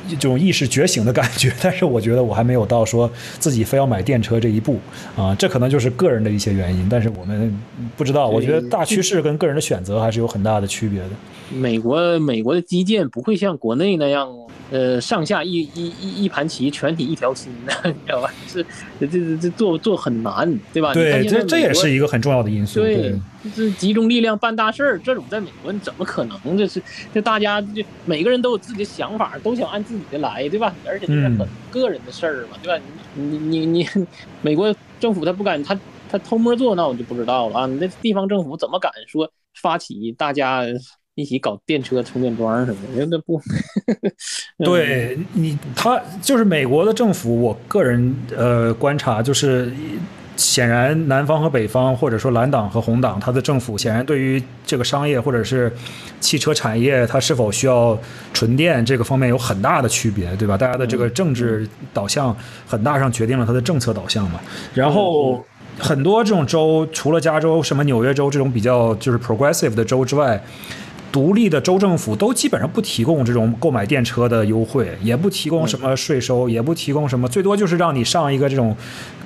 这种意识觉醒的感觉。但是我觉得我还没有到说自己非要买电车这一步啊，这可能就是个人的一些原因。但是我们不知道，我觉得大趋势跟个人的选择还是有很大的区别的。美国美国的基建不会像国内那样，呃，上下一一一一盘棋，全体一条心的，你知道吧？是这这这做做很难，对吧？对，这这也是一个很重要的因素。对，这集中力量办大事儿，这种在美国你怎么可能？这是这大家就每个人都有自己的想法，都想按自己的来，对吧？而且这是嗯很个人的事儿嘛，对吧？你你你你，美国政府他不敢，他他偷摸做，那我就不知道了啊。你这地方政府怎么敢说发起大家一起搞电车充电桩什么的？那不，嗯对你，他就是美国的政府。我个人呃观察，就是显然南方和北方，或者说蓝党和红党，它的政府显然对于这个商业或者是汽车产业，它是否需要纯电这个方面有很大的区别，对吧？大家的这个政治导向很大上决定了它的政策导向嘛。然后很多这种州，除了加州、什么纽约州这种比较就是 progressive 的州之外，独立的州政府都基本上不提供这种购买电车的优惠，也不提供什么税收，也不提供什么，最多就是让你上一个这种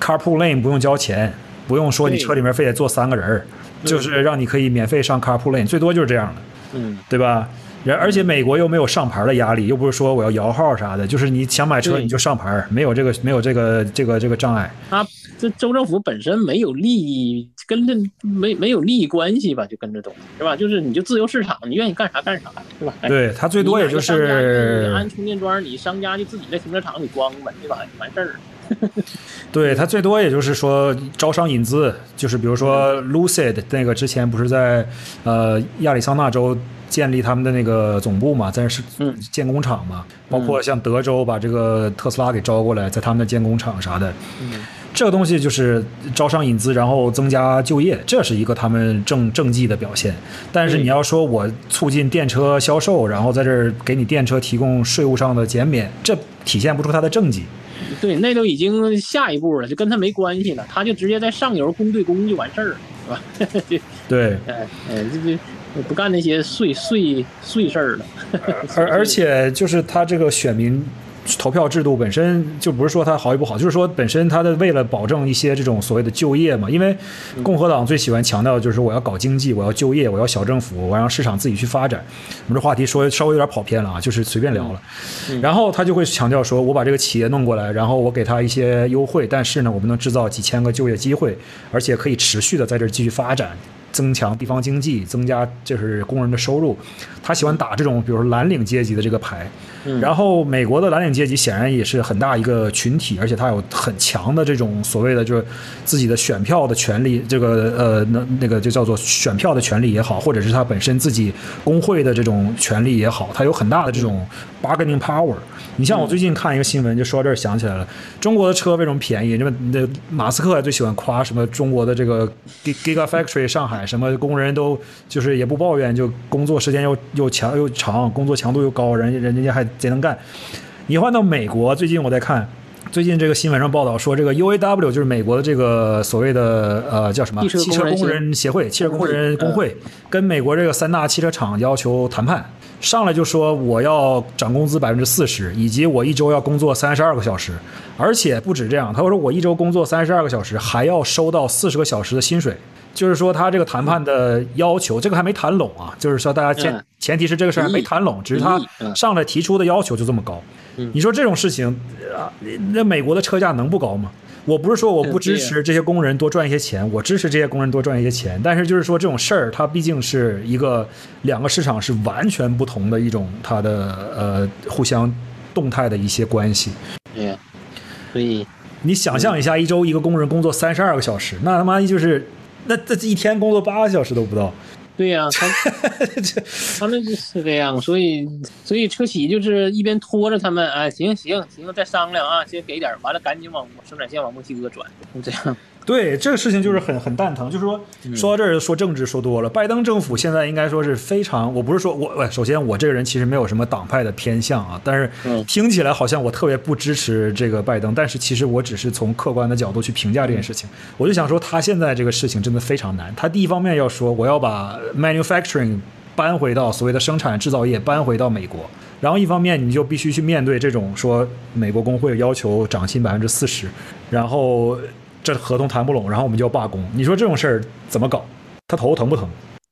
carpool lane 不用交钱，不用说你车里面非得坐三个人儿，就是让你可以免费上 carpool lane，最多就是这样的，嗯，对吧？然而且美国又没有上牌的压力，又不是说我要摇号啥的，就是你想买车你就上牌，没有这个没有这个这个这个障碍。他这州政府本身没有利益，跟这没没有利益关系吧，就跟这东西是吧？就是你就自由市场，你愿意干啥干啥，是吧？哎对，他最多也就是安充电桩，你商家就自己在停车场里装呗，对吧？完事儿。对他最多也就是说招商引资，就是比如说 Lucid 那个之前不是在呃亚利桑那州建立他们的那个总部嘛，在那是嗯建工厂嘛，包括像德州把这个特斯拉给招过来，在他们的建工厂啥的。嗯这个东西就是招商引资，然后增加就业，这是一个他们政政绩的表现。但是你要说我促进电车销售，然后在这儿给你电车提供税务上的减免，这体现不出他的政绩。对，那都已经下一步了，就跟他没关系了，他就直接在上游公对公就完事儿了，是吧？这 对，哎哎，这这不干那些碎碎碎事儿了。而而且就是他这个选民投票制度本身就不是说它好与不好，就是说本身他的为了保证一些这种所谓的就业嘛，因为共和党最喜欢强调的就是我要搞经济，我要就业，我要小政府，我要让市场自己去发展。我们这话题说稍微有点跑偏了啊，就是随便聊了。然后他就会强调说，我把这个企业弄过来，然后我给他一些优惠，但是呢，我们能制造几千个就业机会，而且可以持续的在这儿继续发展。增强地方经济，增加就是工人的收入，他喜欢打这种比如说蓝领阶级的这个牌，嗯然后美国的蓝领阶级显然也是很大一个群体，而且他有很强的这种所谓的就是自己的选票的权利，这个呃那那个就叫做选票的权利也好，或者是他本身自己工会的这种权利也好，他有很大的这种 bargaining power。你像我最近看一个新闻，就说到这儿想起来了，中国的车为什么便宜？因为那马斯克最喜欢夸什么中国的这个 Giga Factory 上海，什么工人都就是也不抱怨，就工作时间又又强又长，工作强度又高，人家人家还贼能干。你换到美国，最近我在看。最近这个新闻上报道说，这个 UAW 就是美国的这个所谓的呃叫什么汽车工工人协会、汽车工人工会工会，跟美国这个三大汽车厂要求谈判，上来就说我要涨工资百分之四十，以及我一周要工作三十二个小时，而且不止这样，他说我一周工作三十二个小时，还要收到四十个小时的薪水。就是说他这个谈判的要求，这个还没谈拢啊。就是说大家前前提是这个事儿还没谈拢，只是他上来提出的要求就这么高。你说这种事情啊，那美国的车价能不高吗？我不是说我不支持这些工人多赚一些钱，我支持这些工人多赚一些钱，但是就是说这种事儿，它毕竟是一个两个市场是完全不同的一种它的呃互相动态的一些关系。对，所以你想象一下，一周一个工人工作三十二个小时，那他妈就是。那这一天工作八个小时都不到，对呀，他他们就是这样，所以所以车企就是一边拖着他们，哎，行行行，再商量啊，先给点，完了赶紧往生产线往墨西哥转，就这样。对这个事情就是很很蛋疼，就是说说到这儿说政治说多了，拜登政府现在应该说是非常，我不是说我，首先我这个人其实没有什么党派的偏向啊，但是听起来好像我特别不支持这个拜登，但是其实我只是从客观的角度去评价这件事情，我就想说他现在这个事情真的非常难，他第一方面要说我要把 manufacturing 搬回到所谓的生产制造业搬回到美国，然后一方面你就必须去面对这种说美国工会要求涨薪百分之四十，然后。这合同谈不拢，然后我们就要罢工。你说这种事儿怎么搞？他头疼不疼？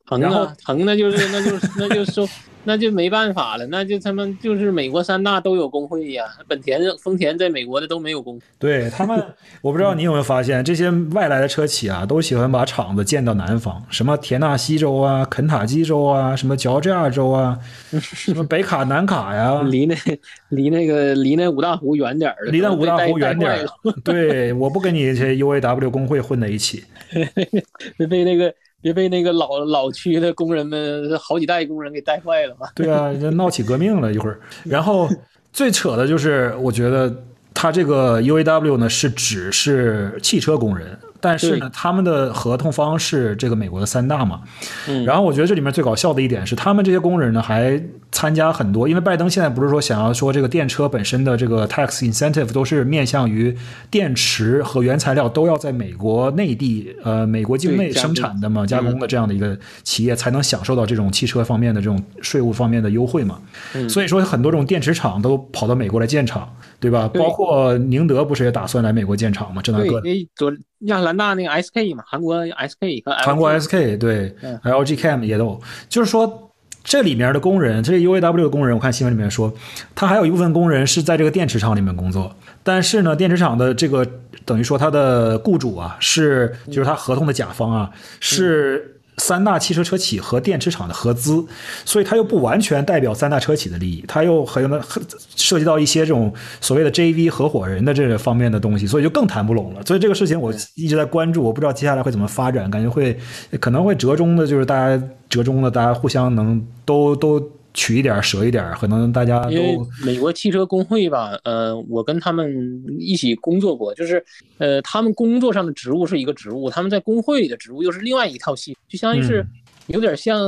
疼啊，疼那就是那就是那就说。那就没办法了，那就他们就是美国三大都有工会呀，本田、丰田在美国的都没有工会。对他们，我不知道你有没有发现，这些外来的车企啊，都喜欢把厂子建到南方，什么田纳西州啊、肯塔基州啊、什么乔治亚州啊、什么北卡、南卡呀，离那离那个离那五大湖远点儿离那五大湖远点儿。对，我不跟你这 UAW 工会混在一起，被那个。别被那个老老区的工人们好几代工人给带坏了吧？对啊，这闹起革命了一会儿。然后最扯的就是，我觉得他这个 UAW 呢是只是汽车工人。但是呢，他们的合同方是这个美国的三大嘛，嗯，然后我觉得这里面最搞笑的一点是，他们这些工人呢还参加很多，因为拜登现在不是说想要说这个电车本身的这个 tax incentive 都是面向于电池和原材料都要在美国内地呃美国境内生产的嘛加工。的这样的一个企业才能享受到这种汽车方面的这种税务方面的优惠嘛，所以说很多这种电池厂都跑到美国来建厂，对吧？包括宁德不是也打算来美国建厂嘛？这那个。亚特兰大那个 SK 嘛，韩国 SK 和韩国 SK 对，LG Chem 也都，就是说这里面的工人，这 UAW 的工人，我看新闻里面说，他还有一部分工人是在这个电池厂里面工作，但是呢，电池厂的这个等于说他的雇主啊，是就是他合同的甲方啊，是。三大汽车车企和电池厂的合资，所以它又不完全代表三大车企的利益，它又很涉及到一些这种所谓的 JV 合伙人的这个方面的东西，所以就更谈不拢了。所以这个事情我一直在关注，我不知道接下来会怎么发展，感觉会可能会折中的，就是大家折中的，大家互相能都都。取一点舍一点，可能大家都美国汽车工会吧，呃，我跟他们一起工作过，就是呃，他们工作上的职务是一个职务，他们在工会里的职务又是另外一套系，就相当于是有点像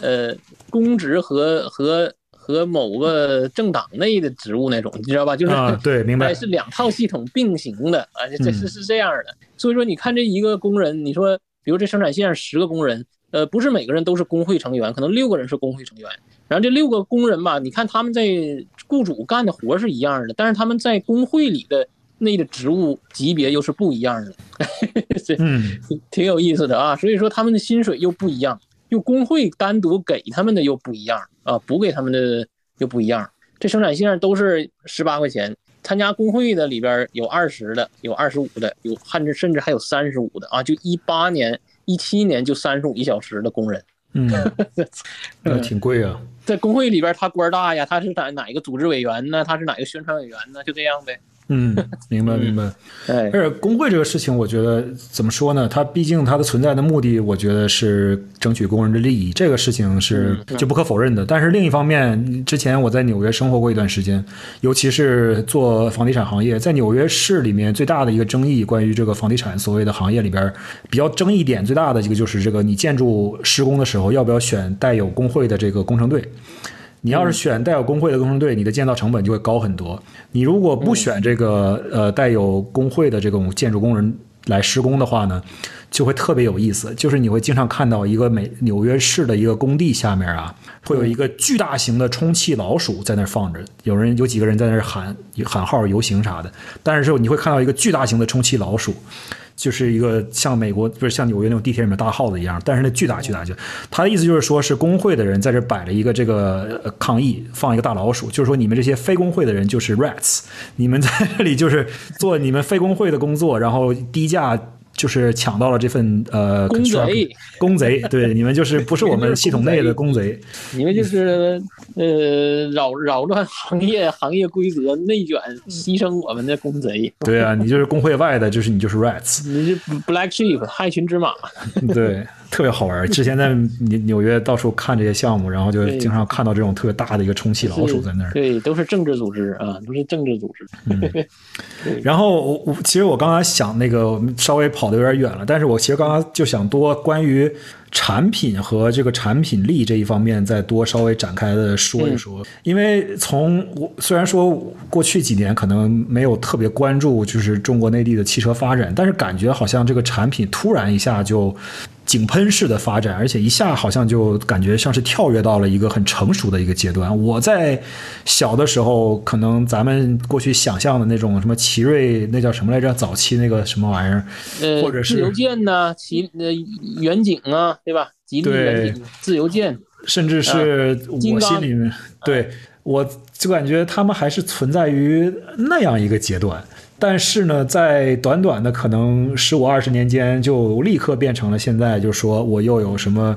呃公职和和和某个政党内的职务那种，你知道吧？就是对，明白，是两套系统并行的啊，这是是这样的。所以说，你看这一个工人，你说比如这生产线上十个工人，呃，不是每个人都是工会成员，可能六个人是工会成员。然后这六个工人吧，你看他们在雇主干的活是一样的，但是他们在工会里的那个职务级别又是不一样的，这，挺有意思的啊。所以说他们的薪水又不一样，又工会单独给他们的又不一样啊，补给他们的又不一样。这生产线都是十八块钱，参加工会的里边有二十的，有二十五的，有甚至甚至还有三十五的啊。就一八年、一七年就三十五一小时的工人，嗯，那挺贵啊。在工会里边，他官大呀，他是哪哪一个组织委员呢？他是哪个宣传委员呢？就这样呗。嗯，明白明白。哎，而且工会这个事情，我觉得怎么说呢？它毕竟它的存在的目的，我觉得是争取工人的利益，这个事情是就不可否认的。但是另一方面，之前我在纽约生活过一段时间，尤其是做房地产行业，在纽约市里面最大的一个争议，关于这个房地产所谓的行业里边比较争议点最大的一个，就是这个你建筑施工的时候要不要选带有工会的这个工程队。你要是选带有工会的工程队，你的建造成本就会高很多。你如果不选这个呃带有工会的这种建筑工人来施工的话呢，就会特别有意思。就是你会经常看到一个美纽约市的一个工地下面啊，会有一个巨大型的充气老鼠在那儿放着，有人有几个人在那儿喊喊号游行啥的。但是你会看到一个巨大型的充气老鼠。就是一个像美国不是像纽约那种地铁里面大耗子一样，但是那巨大巨大就，他的意思就是说是工会的人在这摆了一个这个抗议，放一个大老鼠，就是说你们这些非工会的人就是 rats，你们在这里就是做你们非工会的工作，然后低价。就是抢到了这份呃，公贼，公贼，对，你们就是不是我们系统内的公贼，你们就是呃扰扰乱行业行业规则、内卷、牺牲我们的公贼。对啊，你就是工会外的，就是你就是 rats，你是 black sheep 害群之马。对。特别好玩。之前在纽纽约到处看这些项目，然后就经常看到这种特别大的一个充气老鼠在那儿。对，都是政治组织啊，都是政治组织。嗯 然后我我其实我刚才想那个，我们稍微跑的有点远了，但是我其实刚刚就想多关于产品和这个产品力这一方面再多稍微展开的说一说。因为从我虽然说过去几年可能没有特别关注就是中国内地的汽车发展，但是感觉好像这个产品突然一下就。井喷式的发展，而且一下好像就感觉像是跳跃到了一个很成熟的一个阶段。我在小的时候，可能咱们过去想象的那种什么奇瑞，那叫什么来着？早期那个什么玩意儿？呃，或者是自由舰呐，奇呃远景啊，对吧？吉利远景、自由舰，甚至是我心里面，对我就感觉他们还是存在于那样一个阶段。但是呢，在短短的可能十五二十年间，就立刻变成了现在，就说我又有什么，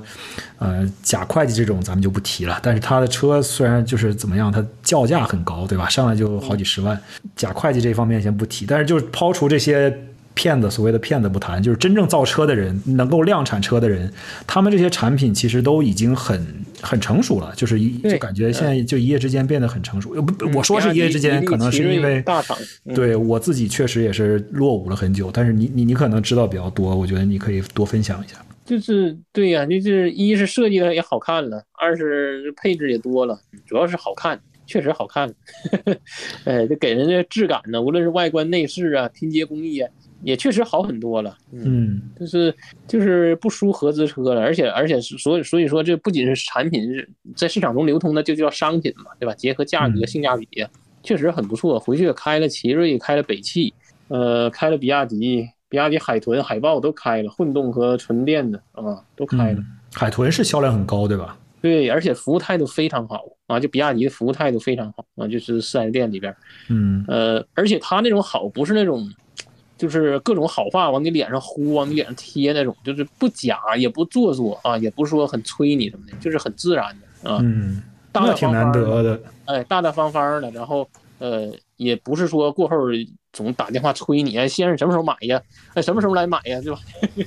呃，假会计这种，咱们就不提了。但是他的车虽然就是怎么样，它叫价很高，对吧？上来就好几十万。假会计这方面先不提，但是就是抛除这些。骗子，所谓的骗子不谈，就是真正造车的人，能够量产车的人，他们这些产品其实都已经很很成熟了，就是一就感觉现在就一夜之间变得很成熟。不，我说是一夜之间，可能是因为大厂。对我自己确实也是落伍了很久，但是你你你可能知道比较多，我觉得你可以多分享一下。就是对呀，就是一是设计的也好看了，二是配置也多了，主要是好看，确实好看。哎，这给人的质感呢，无论是外观内饰啊，拼接工艺啊。也确实好很多了，嗯，就是就是不输合资车了，而且而且所以所以说这不仅是产品在市场中流通的就叫商品嘛，对吧？结合价格性价比，确实很不错。回去开了奇瑞，开了北汽，呃，开了比亚迪，比亚迪海豚、海豹都开了，混动和纯电的啊都开了。海豚是销量很高，对吧？对，而且服务态度非常好啊，就比亚迪的服务态度非常好啊，就是四 S 店里边，嗯，呃，而且他那种好不是那种。就是各种好话往你脸上呼，往你脸上贴那种，就是不假也不做作啊，也不是说很催你什么的，就是很自然的啊。嗯，那挺难得的。哎，大大方方的，然后呃，也不是说过后总打电话催你，哎，先生什么时候买呀？哎，什么时候来买呀？对吧？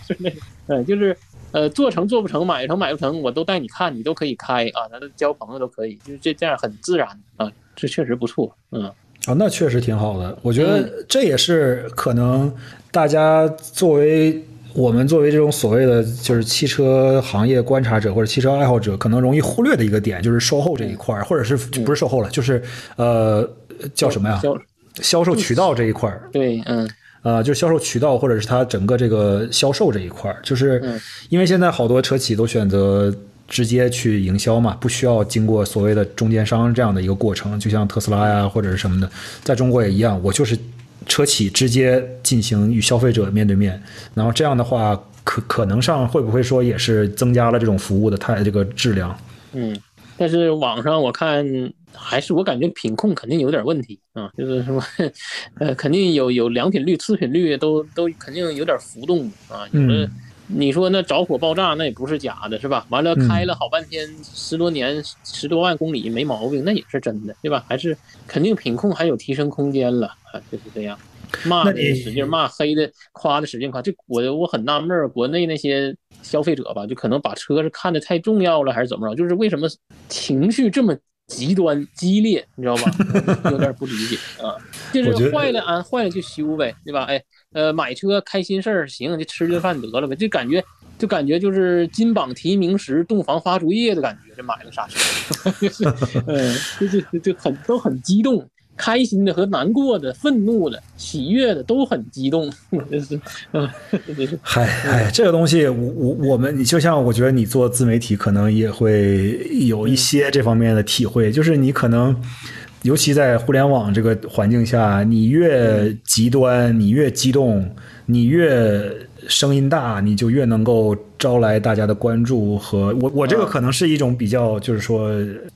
是那，哎，就是呃，做成做不成，买成买不成，我都带你看，你都可以开啊，咱都交朋友都可以，就是这这样很自然啊，这确实不错，嗯。啊，那确实挺好的。我觉得这也是可能大家作为我们作为这种所谓的就是汽车行业观察者或者汽车爱好者，可能容易忽略的一个点，就是售后这一块儿，或者是不是售后了，就是呃叫什么呀？销售渠道这一块儿。对，嗯，呃，就是销售渠道或者是它整个这个销售这一块儿，就是因为现在好多车企都选择。直接去营销嘛，不需要经过所谓的中间商这样的一个过程，就像特斯拉呀或者是什么的，在中国也一样，我就是车企直接进行与消费者面对面，然后这样的话，可可能上会不会说也是增加了这种服务的它这个质量？嗯，但是网上我看还是我感觉品控肯定有点问题啊，就是什么 呃，肯定有有良品率、次品率都都肯定有点浮动啊，有的。你说那着火爆炸那也不是假的，是吧？完了开了好半天，十多年十多万公里没毛病，那也是真的，对吧？还是肯定品控还有提升空间了啊，就是这样。骂的使劲骂，黑的夸的使劲夸，这我我很纳闷，国内那些消费者吧，就可能把车是看得太重要了，还是怎么着？就是为什么情绪这么极端激烈，你知道吧？有点不理解啊。就是坏了啊，坏了就修呗，对吧？哎。呃，买车开心事儿，行，就吃顿饭得了呗。就感觉，就感觉就是金榜题名时，洞房花烛夜的感觉。这买了啥车？嗯，就就就很都很激动，开心的和难过的、愤怒的、喜悦的都很激动。真是，嗯，嗨嗨，这个东西，我我我们，你就像我觉得你做自媒体，可能也会有一些这方面的体会，就是你可能。尤其在互联网这个环境下，你越极端，你越激动，你越声音大，你就越能够招来大家的关注。和我，我这个可能是一种比较，就是说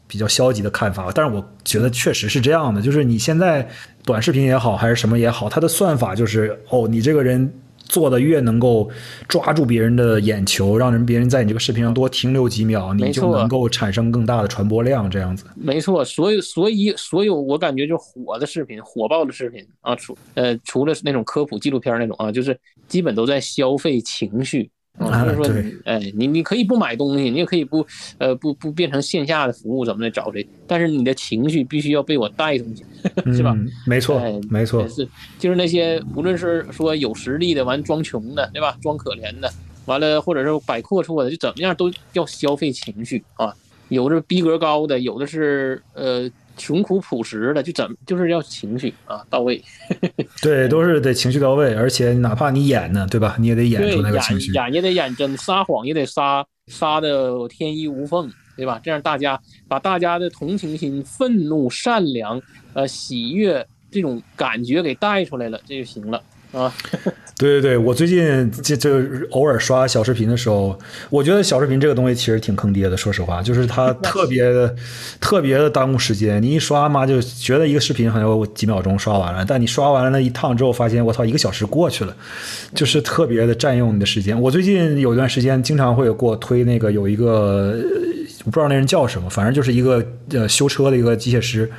比较消极的看法，但是我觉得确实是这样的。就是你现在短视频也好，还是什么也好，它的算法就是哦，你这个人。做的越能够抓住别人的眼球，让人别人在你这个视频上多停留几秒，你就能够产生更大的传播量，这样子。没错，所以所以所有我感觉就火的视频、火爆的视频啊，除呃除了那种科普纪录片那种啊，就是基本都在消费情绪。啊，就是说，哎，你你可以不买东西，你也可以不，呃，不不变成线下的服务怎么的找谁，但是你的情绪必须要被我带动起来，是吧？没错，没错，是就是那些无论是说有实力的，完装穷的，对吧？装可怜的，完了或者是摆阔绰的，就怎么样都要消费情绪啊。有的逼格高的，有的是呃。穷苦朴实的，就怎就是要情绪啊到位，对，都是得情绪到位，而且哪怕你演呢，对吧？你也得演出那个情绪，演也得演真，撒谎也得撒撒的天衣无缝，对吧？这样大家把大家的同情心、愤怒、善良、呃喜悦这种感觉给带出来了，这就行了。啊，对对对，我最近这这偶尔刷小视频的时候，我觉得小视频这个东西其实挺坑爹的。说实话，就是它特别的、特别的耽误时间。你一刷嘛，就觉得一个视频好像我几秒钟刷完了，但你刷完了那一趟之后，发现我操，一个小时过去了，就是特别的占用你的时间。我最近有一段时间，经常会给我推那个有一个，我不知道那人叫什么，反正就是一个呃修车的一个机械师。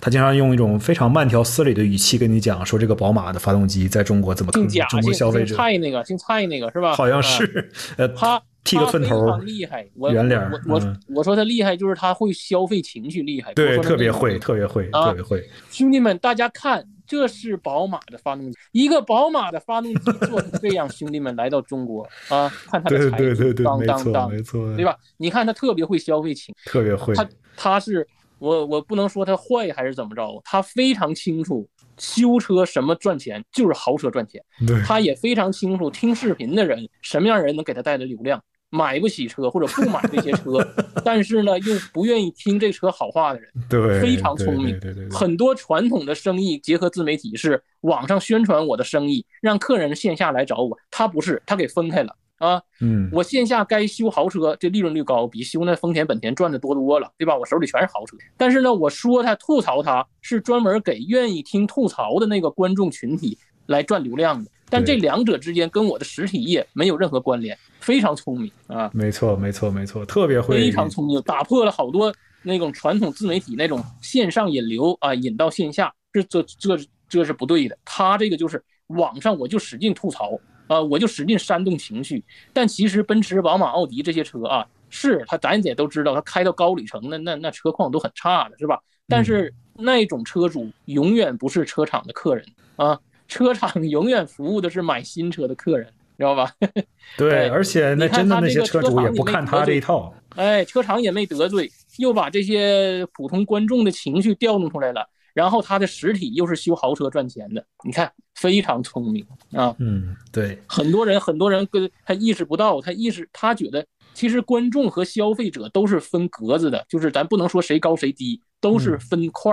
他经常用一种非常慢条斯理的语气跟你讲说，这个宝马的发动机在中国怎么坑中国消费者？蔡那个姓蔡那个是吧？好像是，呃，他剃个寸头，厉害，我圆脸。我我我说他厉害，就是他会消费情绪厉害，对，特别会，特别会，特别会。兄弟们，大家看，这是宝马的发动机，一个宝马的发动机做成这样，兄弟们来到中国啊，看它的材质，当当当，没错，对吧？你看他特别会消费情，特别会，他他是。我我不能说他坏还是怎么着，他非常清楚修车什么赚钱就是豪车赚钱，他也非常清楚听视频的人什么样人能给他带来流量，买不起车或者不买这些车，但是呢又不愿意听这车好话的人，对，非常聪明。很多传统的生意结合自媒体是网上宣传我的生意，让客人线下来找我，他不是，他给分开了。啊，嗯，我线下该修豪车，这利润率高，比修那丰田、本田赚的多多了，对吧？我手里全是豪车。但是呢，我说他吐槽他是专门给愿意听吐槽的那个观众群体来赚流量的。但这两者之间跟我的实体业没有任何关联，非常聪明啊！没错，没错，没错，特别会，非常聪明，打破了好多那种传统自媒体那种线上引流啊，引到线下，这这这这是不对的。他这个就是网上我就使劲吐槽。啊，我就使劲煽动情绪，但其实奔驰、宝马、奥迪这些车啊，是他咱也都知道，他开到高里程，那那那车况都很差的，是吧？但是那种车主永远不是车厂的客人啊，车厂 永远服务的是买新车的客人，知道吧？对，而且那真的那些车主也不看他这一套，哎，车厂也没得罪，又把这些普通观众的情绪调动出来了。然后他的实体又是修豪车赚钱的，你看非常聪明啊。嗯，对，很多人很多人跟他意识不到，他意识他觉得其实观众和消费者都是分格子的，就是咱不能说谁高谁低，都是分块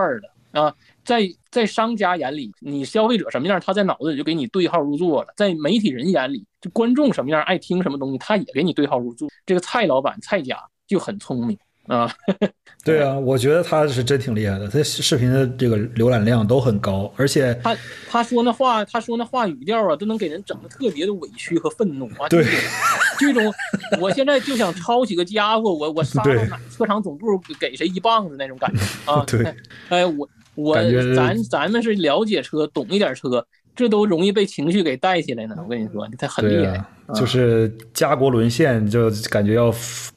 的啊。在在商家眼里，你消费者什么样，他在脑子里就给你对号入座了；在媒体人眼里，就观众什么样，爱听什么东西，他也给你对号入座。这个蔡老板蔡家就很聪明。啊，对啊，我觉得他是真挺厉害的，他视频的这个浏览量都很高，而且他他说那话，他说那话语调啊，都能给人整的特别的委屈和愤怒啊。对，这种我现在就想抄起个家伙，我我杀到哪车厂总部给谁一棒子那种感觉啊。对，哎，我我咱咱们是了解车，懂一点车。这都容易被情绪给带起来呢，我跟你说，他很厉害，就是家国沦陷，就感觉要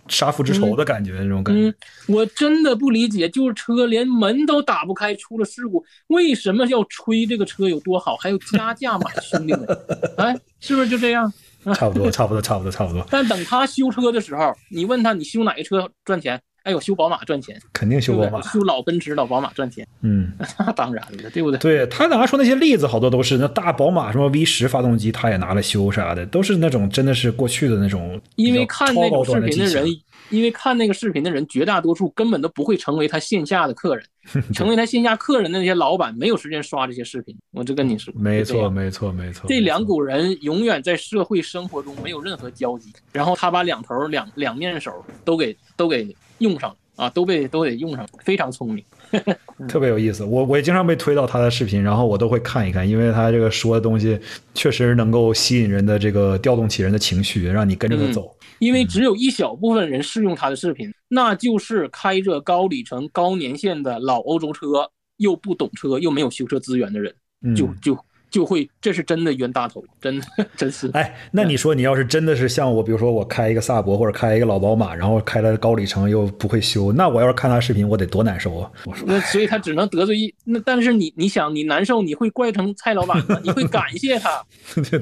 杀父之仇的感觉，那种感觉。我真的不理解，就是车连门都打不开，出了事故，为什么要吹这个车有多好，还要加价买？兄弟们，哎，是不是就这样？差不多，差不多，差不多，差不多。但等他修车的时候，你问他，你修哪个车赚钱？哎呦，修宝马赚钱，肯定修宝马，修老奔驰、老宝马赚钱。嗯，那 当然了，对不对？对他拿出那些例子，好多都是那大宝马什么 V 十发动机，他也拿来修啥的，都是那种真的是过去的那种。因为看那个视频的人，因为看那个视频的人，绝大多数根本都不会成为他线下的客人。成为他线下客人的那些老板没有时间刷这些视频，我就跟你说，没错，没错，没错。这两股人永远在社会生活中没有任何交集，然后他把两头两两面手都给都给用上啊，都被都得用上，非常聪明，特别有意思。我我也经常被推到他的视频，然后我都会看一看，因为他这个说的东西确实能够吸引人的这个调动起人的情绪，让你跟着他走。因为只有一小部分人适用他的视频，那就是开着高里程、高年限的老欧洲车，又不懂车，又没有修车资源的人，就就。就会，这是真的冤大头，真的 真是。哎，那你说你要是真的是像我，比如说我开一个萨博或者开一个老宝马，然后开了高里程又不会修，那我要是看他视频，我得多难受啊！我说，那所以他只能得罪一 那，但是你你想你难受，你会怪成蔡老板吗？你会感谢他？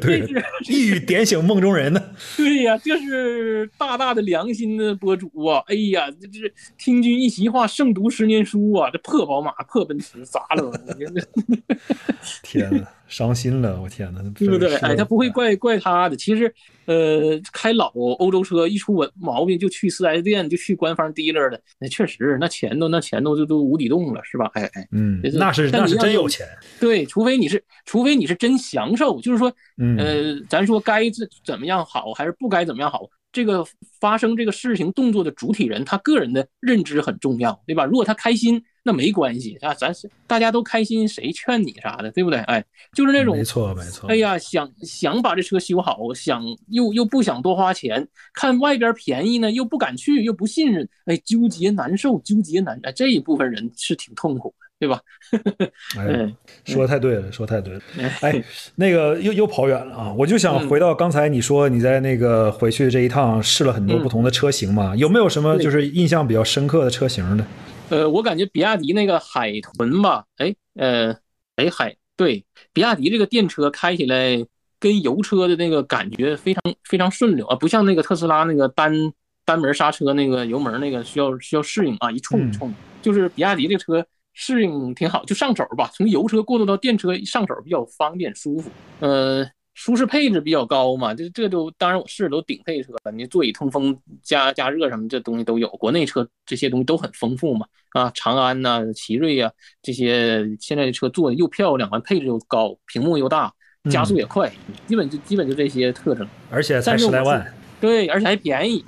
对，一语点醒梦中人呢。对呀，这是大大的良心的博主啊！哎呀，这这听君一席话，胜读十年书啊！这破宝马、破奔驰砸了我，天哪！伤心了，我天哪，对不对？哎，他不会怪怪他的。其实，呃，开老欧洲车一出问毛病就去四 S 店，就去官方 dealer 的，那确实那钱都那钱都就都无底洞了，是吧？哎哎，嗯，那是那是真有钱。对，除非你是，除非你是真享受，就是说，呃，咱说该怎怎么样好，还是不该怎么样好。这个发生这个事情动作的主体人，他个人的认知很重要，对吧？如果他开心，那没关系啊，咱是大家都开心，谁劝你啥的，对不对？哎，就是那种没错没错。哎呀，想想把这车修好，想又又不想多花钱，看外边便宜呢，又不敢去，又不信任，哎，纠结难受，纠结难，哎，这一部分人是挺痛苦的。对吧？哎，说的太对了，说的太对了。哎，那个又又跑远了啊！我就想回到刚才你说你在那个回去这一趟试了很多不同的车型嘛，有没有什么就是印象比较深刻的车型呢？呃，我感觉比亚迪那个海豚吧，哎，呃，哎海对，比亚迪这个电车开起来跟油车的那个感觉非常非常顺溜啊，不像那个特斯拉那个单单门刹车那个油门那个需要需要适应啊，一冲一冲，就是比亚迪这个车。适应挺好，就上手吧。从油车过渡到电车，上手比较方便舒服。呃，舒适配置比较高嘛，这这都当然我试的都顶配车了。你座椅通风、加加热什么这东西都有，国内车这些东西都很丰富嘛。啊，长安呐、奇瑞呀这些现在的车做的又漂亮，完配置又高，屏幕又大，加速也快，基本就基本就这些特征。而且才十来万，对，而且还便宜，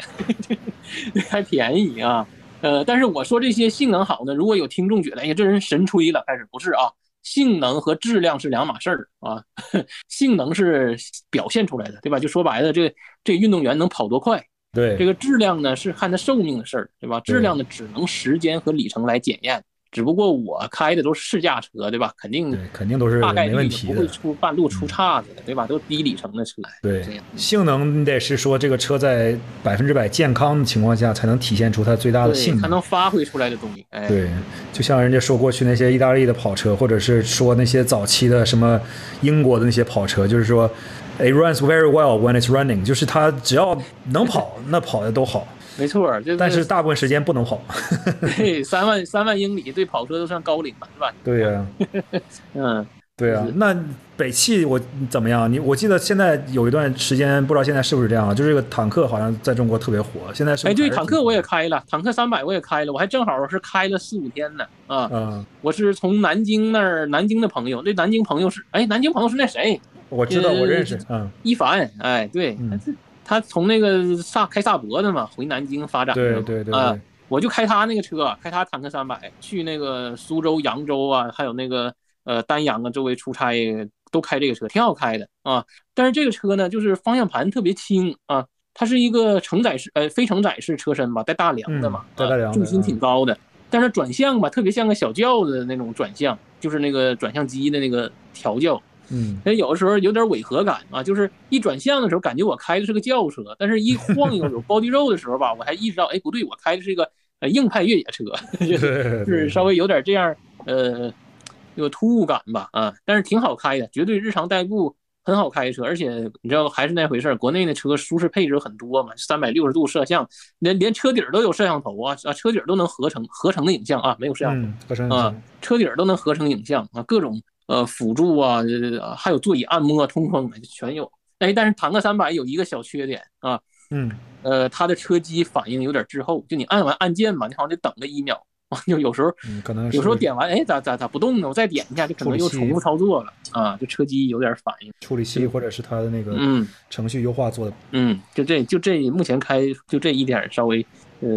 还便宜啊。呃，但是我说这些性能好呢，如果有听众觉得，哎呀，这人神吹了，开始不是啊？性能和质量是两码事儿啊，性能是表现出来的，对吧？就说白了，这这运动员能跑多快？对，这个质量呢是看他寿命的事儿，对吧？质量呢只能时间和里程来检验。只不过我开的都是试驾车，对吧？肯定肯定都是大概率不会出半路出岔子的，对吧？都是低里程的车。对，性能你得是说这个车在百分之百健康的情况下才能体现出它最大的性能，才能发挥出来的东西。哎，对，就像人家说过去那些意大利的跑车，或者是说那些早期的什么英国的那些跑车，就是说，it runs very well when it's running，就是它只要能跑，那跑的都好。没错，但是大部分时间不能跑。对，三万三万英里对跑车都算高龄了，是吧？对呀，嗯，对啊。那北汽我怎么样？你我记得现在有一段时间，不知道现在是不是这样啊？就是这个坦克好像在中国特别火。现在是哎，对，坦克我也开了，坦克三百我也开了，我还正好是开了四五天呢。啊，嗯，我是从南京那儿，南京的朋友，那南京朋友是哎，南京朋友是那谁？我知道，我认识，嗯，一凡，哎，对，他从那个萨开萨博的嘛，回南京发展的，对对对，啊，我就开他那个车，开他坦克三百去那个苏州、扬州啊，还有那个呃丹阳啊周围出差，都开这个车，挺好开的啊。但是这个车呢，就是方向盘特别轻啊，它是一个承载式呃非承载式车身吧，带大梁的嘛，带大梁，重心挺高的。但是转向吧，特别像个小轿子那种转向，就是那个转向机的那个调教。嗯，那有的时候有点违和感啊，就是一转向的时候感觉我开的是个轿车，但是一晃悠有包地肉的时候吧，我还意识到，哎，不对，我开的是一个呃硬派越野车，就是稍微有点这样呃有突兀感吧啊，但是挺好开的，绝对日常代步很好开车，而且你知道还是那回事儿，国内的车舒适配置很多嘛，三百六十度摄像，连连车底儿都有摄像头啊啊，车底儿都能合成合成的影像啊，没有摄像头。啊，车底儿都能合成影像啊，各种呃辅助啊，还有座椅按摩、通风全有。哎，但是坦克三百有一个小缺点啊，嗯，呃，它的车机反应有点滞后，就你按完按键嘛，你好像得等个一秒。就有时候，可能有时候点完，哎，咋咋咋不动呢？我再点一下，就可能又重复操作了啊！就车机有点反应，处理器或者是它的那个嗯程序优化做的，嗯，就这就这目前开就这一点稍微呃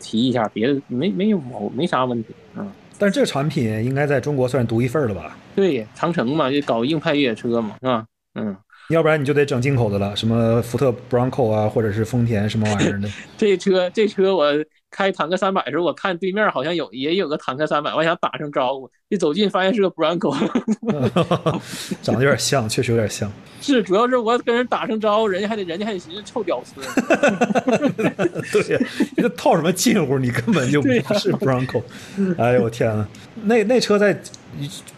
提一下，别的没没有没没啥问题啊。但是这个产品应该在中国算独一份了吧？对，长城嘛，就搞硬派越野车嘛，是吧？嗯，要不然你就得整进口的了，什么福特 Bronco 啊，或者是丰田什么玩意儿的。这车这车我。开坦克三百的时候，我看对面好像有也有个坦克三百，我想打声招呼，一走近发现是个 Bronco，长得有点像，确实有点像。是，主要是我跟人打声招呼，人家还得人家还得寻思臭屌丝。对，你这套什么近乎？你根本就不是 Bronco。哎呦我天啊，那那车在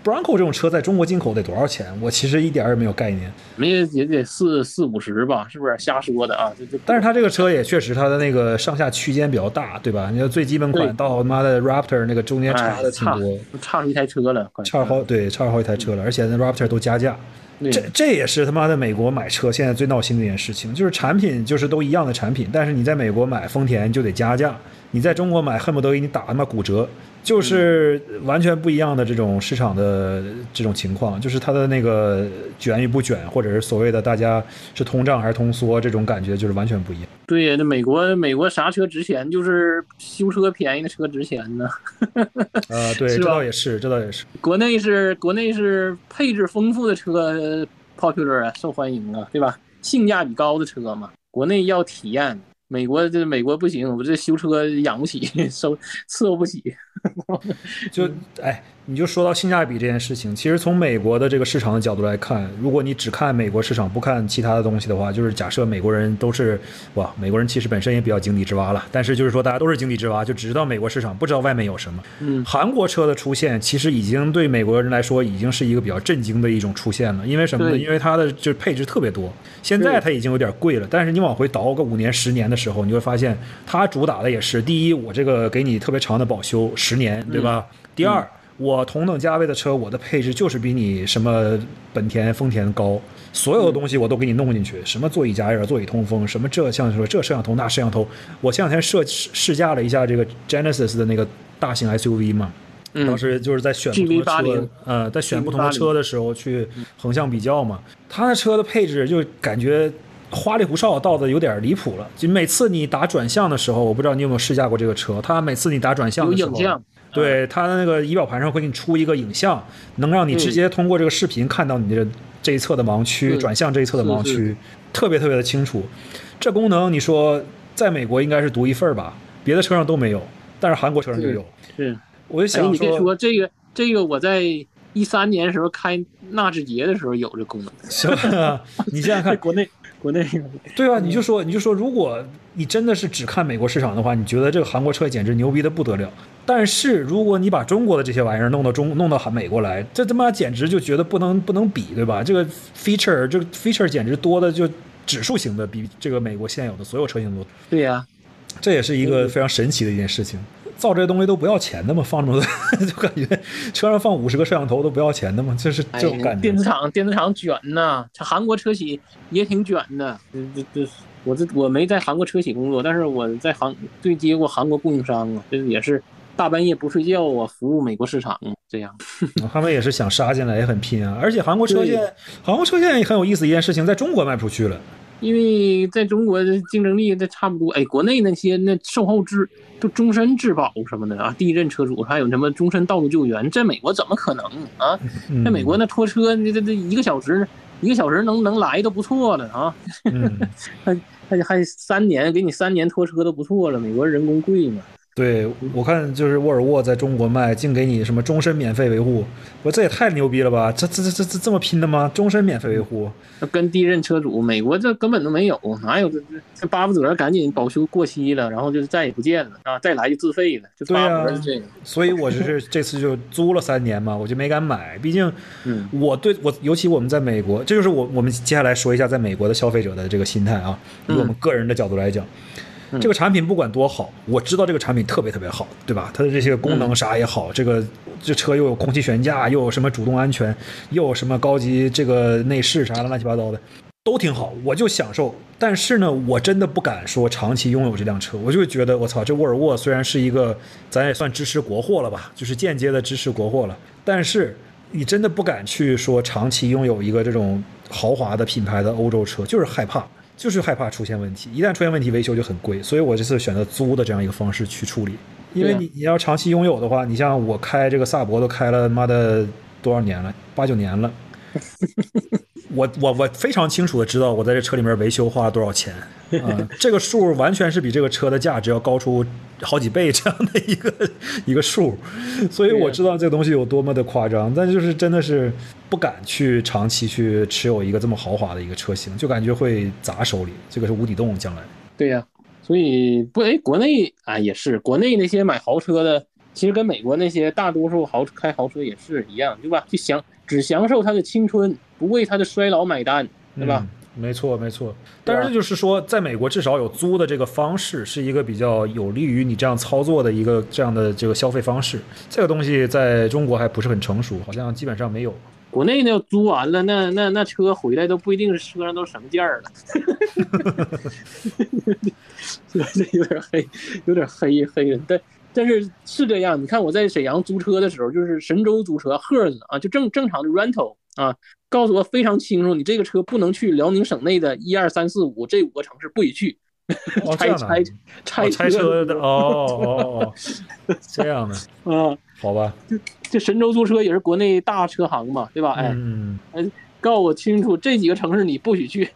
Bronco 这种车在中国进口得多少钱？我其实一点也没有概念。没也得四四五十吧？是不是瞎说的啊？就就。但是它这个车也确实，它的那个上下区间比较大。对吧？你要最基本款到他妈的 Raptor 那个中间差的挺多，差出一台车了，差好对，差好一台车了，而且那 Raptor 都加价，这这也是他妈的美国买车现在最闹心的一件事情，就是产品就是都一样的产品，但是你在美国买丰田就得加价，你在中国买恨不得给你打他妈骨折。就是完全不一样的这种市场的这种情况，就是它的那个卷与不卷，或者是所谓的大家是通胀还是通缩，这种感觉就是完全不一样。对呀，那美国美国啥车值钱？就是修车便宜的车值钱呢。啊，对，这倒也是，这倒也是。国内是国内是配置丰富的车 popular 啊，受欢迎啊，对吧？性价比高的车嘛，国内要体验。美国这美国不行，我这修车养不起，收伺候不起。就哎，你就说到性价比这件事情，其实从美国的这个市场的角度来看，如果你只看美国市场，不看其他的东西的话，就是假设美国人都是哇，美国人其实本身也比较井底之蛙了，但是就是说大家都是井底之蛙，就只知道美国市场，不知道外面有什么。嗯，韩国车的出现，其实已经对美国人来说已经是一个比较震惊的一种出现了，因为什么呢？因为它的就是配置特别多。现在它已经有点贵了，但是你往回倒个五年、十年的时候，你会发现它主打的也是：第一，我这个给你特别长的保修，十年，对吧？第二，我同等价位的车，我的配置就是比你什么本田、丰田高，所有的东西我都给你弄进去，什么座椅加热、座椅通风，什么这像说这摄像头那摄像头。我前两天试试驾了一下这个 Genesis 的那个大型 SUV 嘛。当时就是在选不同的车，呃，在选不同的车的时候去横向比较嘛。他的车的配置就感觉花里胡哨到的有点离谱了。就每次你打转向的时候，我不知道你有没有试驾过这个车。他每次你打转向的时候，对它的那个仪表盘上会给你出一个影像，能让你直接通过这个视频看到你的这一侧的盲区，转向这一侧的盲区，特别特别的清楚。这功能你说在美国应该是独一份吧？别的车上都没有，但是韩国车上就有。是。我就想说，你别说这个，这个我在一三年时候开纳智捷的时候有这功能。是吧？你想想看，国内国内对啊，你就说你就说，如果你真的是只看美国市场的话，你觉得这个韩国车简直牛逼的不得了。但是如果你把中国的这些玩意儿弄到中弄到韩美国来，这他妈简直就觉得不能不能比，对吧？这个 feature 这个 feature 简直多的就指数型的比这个美国现有的所有车型多。对呀，这也是一个非常神奇的一件事情。造这些东西都不要钱的嘛？放这么多，就感觉车上放五十个摄像头都不要钱的嘛？就是这种感觉。电子厂，电子厂卷呐，韩国车企也挺卷的。这这，我这我没在韩国车企工作，但是我在韩对接过韩国供应商啊，这也是大半夜不睡觉啊，服务美国市场这样。他们也是想杀进来，也很拼啊。而且韩国车现在，韩国车现在也很有意思一件事情，在中国卖不出去了。因为在中国的竞争力，这差不多。哎，国内那些那售后质都终身质保什么的啊，地震车主还有什么终身道路救援，在美国怎么可能啊？在美国那拖车，那这这一个小时，一个小时能能来都不错了啊。还还还三年给你三年拖车都不错了。美国人工贵嘛，对，我看就是沃尔沃在中国卖，净给你什么终身免费维护，我这也太牛逼了吧！这这这这这这么拼的吗？终身免费维护？跟第一任车主，美国这根本都没有，哪有这这这巴不得赶紧保修过期了，然后就是再也不见了啊！再来就自费了，就巴不得这个。所以我就是这次就租了三年嘛，我就没敢买，毕竟我对我尤其我们在美国，这就是我我们接下来说一下在美国的消费者的这个心态啊，以我们个人的角度来讲。这个产品不管多好，我知道这个产品特别特别好，对吧？它的这些功能啥也好，这个这车又有空气悬架，又有什么主动安全，又有什么高级这个内饰啥的乱七八糟的，都挺好，我就享受。但是呢，我真的不敢说长期拥有这辆车，我就觉得我操，这沃尔沃虽然是一个咱也算支持国货了吧，就是间接的支持国货了，但是你真的不敢去说长期拥有一个这种豪华的品牌的欧洲车，就是害怕。就是害怕出现问题，一旦出现问题，维修就很贵，所以我这次选择租的这样一个方式去处理。因为你你要长期拥有的话，你像我开这个萨博都开了妈的多少年了，八九年了。我我我非常清楚的知道我在这车里面维修花了多少钱，啊，这个数完全是比这个车的价值要高出好几倍这样的一个一个数，所以我知道这个东西有多么的夸张，但就是真的是不敢去长期去持有一个这么豪华的一个车型，就感觉会砸手里，这个是无底洞将来。对呀，所以不哎，国内啊也是，国内那些买豪车的，其实跟美国那些大多数豪开豪车也是一样，对吧？就享只享受他的青春。不为他的衰老买单，对吧？没错，没错。但是就是说，在美国至少有租的这个方式，是一个比较有利于你这样操作的一个这样的这个消费方式。这个东西在中国还不是很成熟，好像基本上没有。国内呢，租完了，那那那车回来都不一定是车上都什么件儿了。这 有点黑，有点黑黑人。但但是是这样，你看我在沈阳租车的时候，就是神州租车赫子啊，就正正常的 rental 啊。告诉我非常清楚，你这个车不能去辽宁省内的一二三四五这五个城市不许去，拆拆拆拆车的哦哦哦，这样的 啊，好吧，就这神州租车也是国内大车行嘛，对吧？哎，哎，告诉我清楚这几个城市你不许去。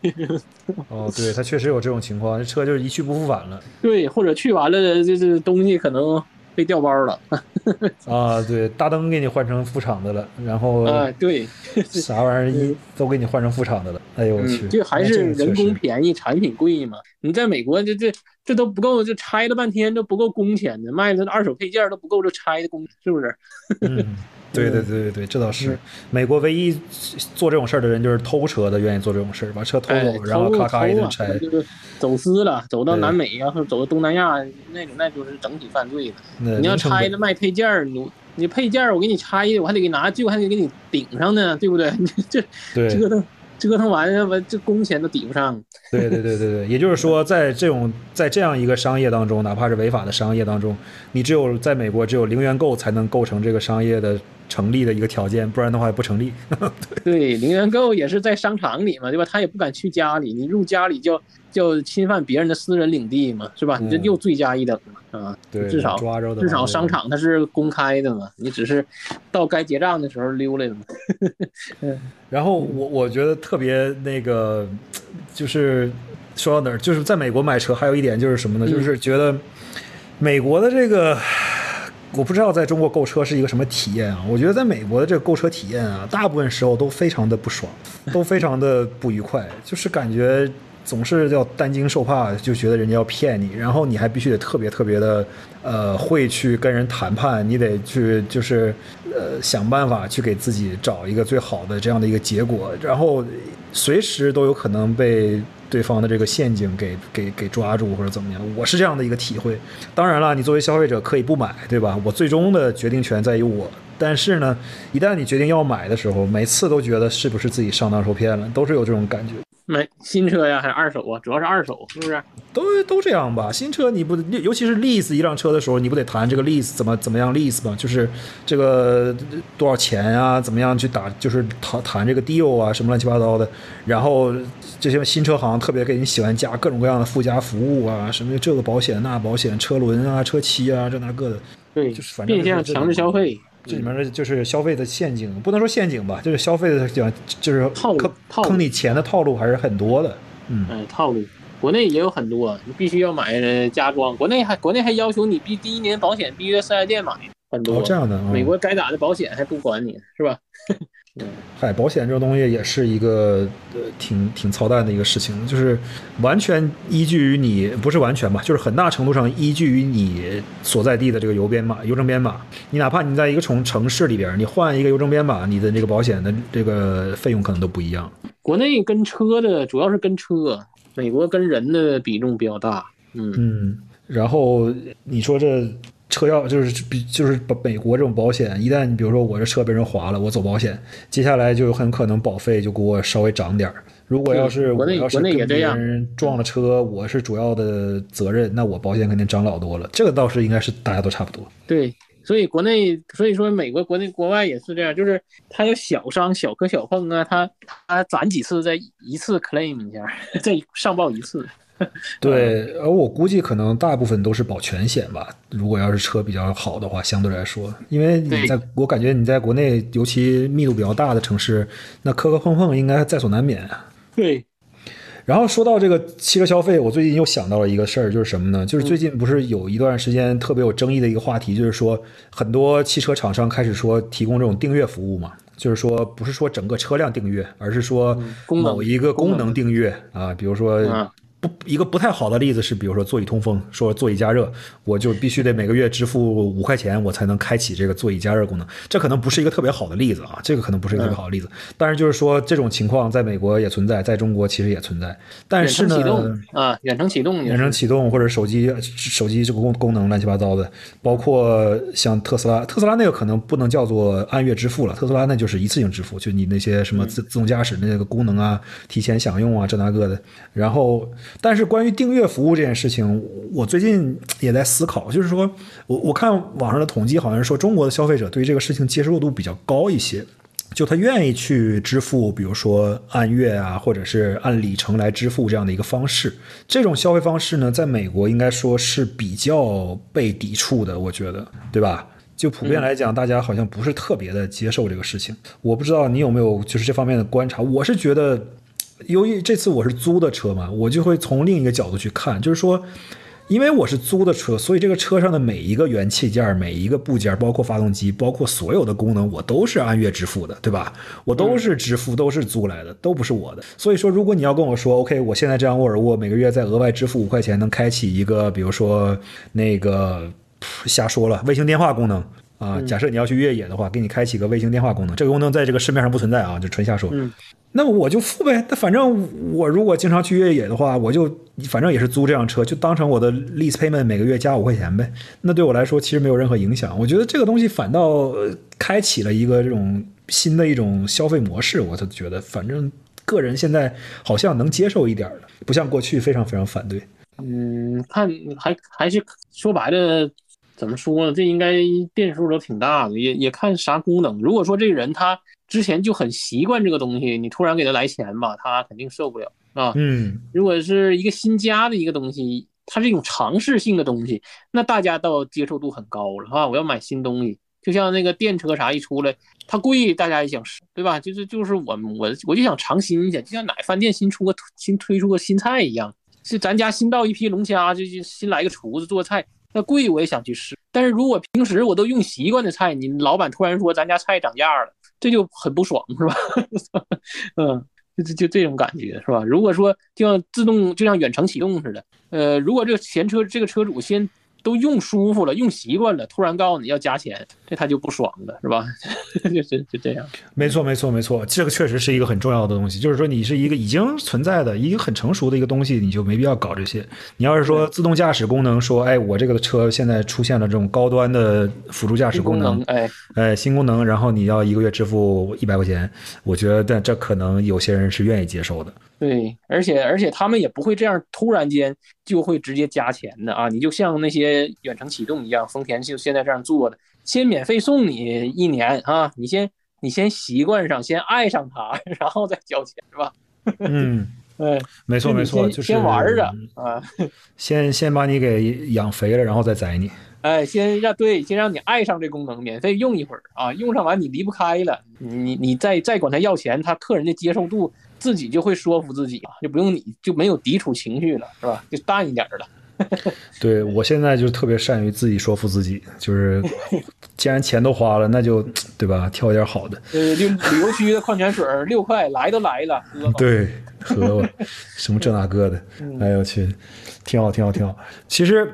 哦，对，他确实有这种情况，这车就是一去不复返了。对，或者去完了，这这东西可能。被调包了 啊！对，大灯给你换成副厂的了，然后啊，对，啥玩意儿一都给你换成副厂的了。哎呦我去，这还是人工便宜，产品贵嘛？你在美国这这这都不够，就拆了半天都不够工钱的，卖的二手配件都不够这拆的工，是不是？嗯。对对对对对，这倒是美国唯一做这种事儿的人，就是偷车的，愿意做这种事儿，把车偷走，然后咔咔一顿拆，就是走私了，走到南美呀，或者走到东南亚那种，那就是整体犯罪了。你要拆了卖配件儿，你你配件儿我给你拆，我还得给拿旧，还得给你顶上呢，对不对？你这折腾。折腾完了，完这工钱都抵不上。对对对对对，也就是说，在这种在这样一个商业当中，哪怕是违法的商业当中，你只有在美国只有零元购才能构成这个商业的成立的一个条件，不然的话也不成立。对，零元购也是在商场里嘛，对吧？他也不敢去家里，你入家里就。就侵犯别人的私人领地嘛，是吧？你这又罪加一等嘛，啊？对，至少至少商场它是公开的嘛，你只是到该结账的时候溜来了嘛。然后我我觉得特别那个，就是说到哪儿，就是在美国买车还有一点就是什么呢？就是觉得美国的这个，我不知道在中国购车是一个什么体验啊？我觉得在美国的这个购车体验啊，大部分时候都非常的不爽，都非常的不愉快，就是感觉。总是要担惊受怕，就觉得人家要骗你，然后你还必须得特别特别的，呃，会去跟人谈判，你得去就是，呃，想办法去给自己找一个最好的这样的一个结果，然后随时都有可能被对方的这个陷阱给给给抓住或者怎么样。我是这样的一个体会。当然了，你作为消费者可以不买，对吧？我最终的决定权在于我。但是呢，一旦你决定要买的时候，每次都觉得是不是自己上当受骗了，都是有这种感觉。买新车呀，还是二手啊？主要是二手，是不是？都都这样吧。新车你不，尤其是 lease 一辆车的时候，你不得谈这个 lease 怎么怎么样 lease 吗？就是这个多少钱啊？怎么样去打？就是谈谈这个 deal 啊，什么乱七八糟的。然后这些新车行特别给你喜欢加各种各样的附加服务啊，什么这个保险那保险，车轮啊、车漆啊，这那个的。对，就是反正变相强制消费。这里面的就是消费的陷阱，不能说陷阱吧，就是消费的讲，就是套路，坑你钱的套路还是很多的。嗯，哎，套路。国内也有很多，你必须要买加装。国内还国内还要求你必第一年保险必须在四 S 店买，很多。哦，这样的。美国该打的保险还不管你是吧？嗨，保险这种东西也是一个呃挺挺操蛋的一个事情，就是完全依据于你，不是完全吧，就是很大程度上依据于你所在地的这个邮编码、邮政编码。你哪怕你在一个城城市里边，你换一个邮政编码，你的这个保险的这个费用可能都不一样。国内跟车的主要是跟车，美国跟人的比重比较大。嗯嗯，然后你说这。车要就是比就是把美国这种保险，一旦你比如说我这车被人划了，我走保险，接下来就很可能保费就给我稍微涨点儿。如果要是我要是跟别人撞了车，我是主要的责任，那我保险肯定涨老多了。这个倒是应该是大家都差不多。对，所以国内所以说美国国内国外也是这样，就是他有小伤小磕小碰啊，他他攒几次再一次 claim 一下，再上报一次。对，而我估计可能大部分都是保全险吧。如果要是车比较好的话，相对来说，因为你在我感觉你在国内，尤其密度比较大的城市，那磕磕碰碰应该在所难免。对。然后说到这个汽车消费，我最近又想到了一个事儿，就是什么呢？就是最近不是有一段时间特别有争议的一个话题，就是说很多汽车厂商开始说提供这种订阅服务嘛，就是说不是说整个车辆订阅，而是说某一个功能订阅啊，比如说。不，一个不太好的例子是，比如说座椅通风，说座椅加热，我就必须得每个月支付五块钱，我才能开启这个座椅加热功能。这可能不是一个特别好的例子啊，这个可能不是一个特别好的例子。但是就是说，这种情况在美国也存在，在中国其实也存在。但是呢，啊，远程启动，远程启动或者手机手机这个功功能乱七八糟的，包括像特斯拉，特斯拉那个可能不能叫做按月支付了，特斯拉那就是一次性支付，就你那些什么自自动驾驶那个功能啊，提前享用啊，这那个的，然后。但是关于订阅服务这件事情，我最近也在思考，就是说我我看网上的统计，好像是说中国的消费者对于这个事情接受度比较高一些，就他愿意去支付，比如说按月啊，或者是按里程来支付这样的一个方式。这种消费方式呢，在美国应该说是比较被抵触的，我觉得，对吧？就普遍来讲，大家好像不是特别的接受这个事情。我不知道你有没有就是这方面的观察，我是觉得。由于这次我是租的车嘛，我就会从另一个角度去看，就是说，因为我是租的车，所以这个车上的每一个元器件、每一个部件，包括发动机，包括所有的功能，我都是按月支付的，对吧？我都是支付，都是租来的，都不是我的。所以说，如果你要跟我说，OK，我现在这样沃尔沃每个月再额外支付五块钱，能开启一个，比如说那个瞎说了卫星电话功能啊，假设你要去越野的话，给你开启个卫星电话功能，这个功能在这个市面上不存在啊，就纯瞎说。那我就付呗，那反正我如果经常去越野的话，我就反正也是租这辆车，就当成我的 lease payment，每个月加五块钱呗。那对我来说其实没有任何影响。我觉得这个东西反倒开启了一个这种新的一种消费模式。我就觉得，反正个人现在好像能接受一点了，不像过去非常非常反对。嗯，看还还是说白了，怎么说呢？这应该变数都挺大的，也也看啥功能。如果说这个人他。之前就很习惯这个东西，你突然给他来钱吧，他肯定受不了啊。嗯，如果是一个新加的一个东西，它是一种尝试性的东西，那大家倒接受度很高了啊。我要买新东西，就像那个电车啥一出来，它贵，大家也想试，对吧？就是就是我我我就想尝新鲜，就像哪饭店新出个新推出个新菜一样，是咱家新到一批龙虾，就就新来个厨子做菜，那贵我也想去试。但是如果平时我都用习惯的菜，你老板突然说咱家菜涨价了。这就很不爽，是吧？嗯，就就就这种感觉，是吧？如果说就像自动，就像远程启动似的，呃，如果这个前车这个车主先。都用舒服了，用习惯了，突然告诉你要加钱，这他就不爽了，是吧？就是就这样。没错，没错，没错，这个确实是一个很重要的东西。就是说，你是一个已经存在的一个很成熟的一个东西，你就没必要搞这些。你要是说自动驾驶功能，说，哎，我这个车现在出现了这种高端的辅助驾驶功能，哎哎，新功能，然后你要一个月支付一百块钱，我觉得，但这可能有些人是愿意接受的。对，而且而且他们也不会这样突然间就会直接加钱的啊！你就像那些远程启动一样，丰田就现在这样做的，先免费送你一年啊，你先你先习惯上，先爱上它，然后再交钱，是吧？嗯，对，没错没错，就是先玩着啊，先先把你给养肥了，然后再宰你。哎，先让对，先让你爱上这功能，免费用一会儿啊，用上完你离不开了，你你再再管他要钱，他客人的接受度自己就会说服自己，就不用你就没有抵触情绪了，是吧？就淡一点了。对我现在就特别善于自己说服自己，就是既然钱都花了，那就对吧？挑一点好的。呃，就旅游区的矿泉水 六块，来都来了，喝吧。对，喝吧，什么这那个的，哎呦我去，挺好，挺好，挺好。其实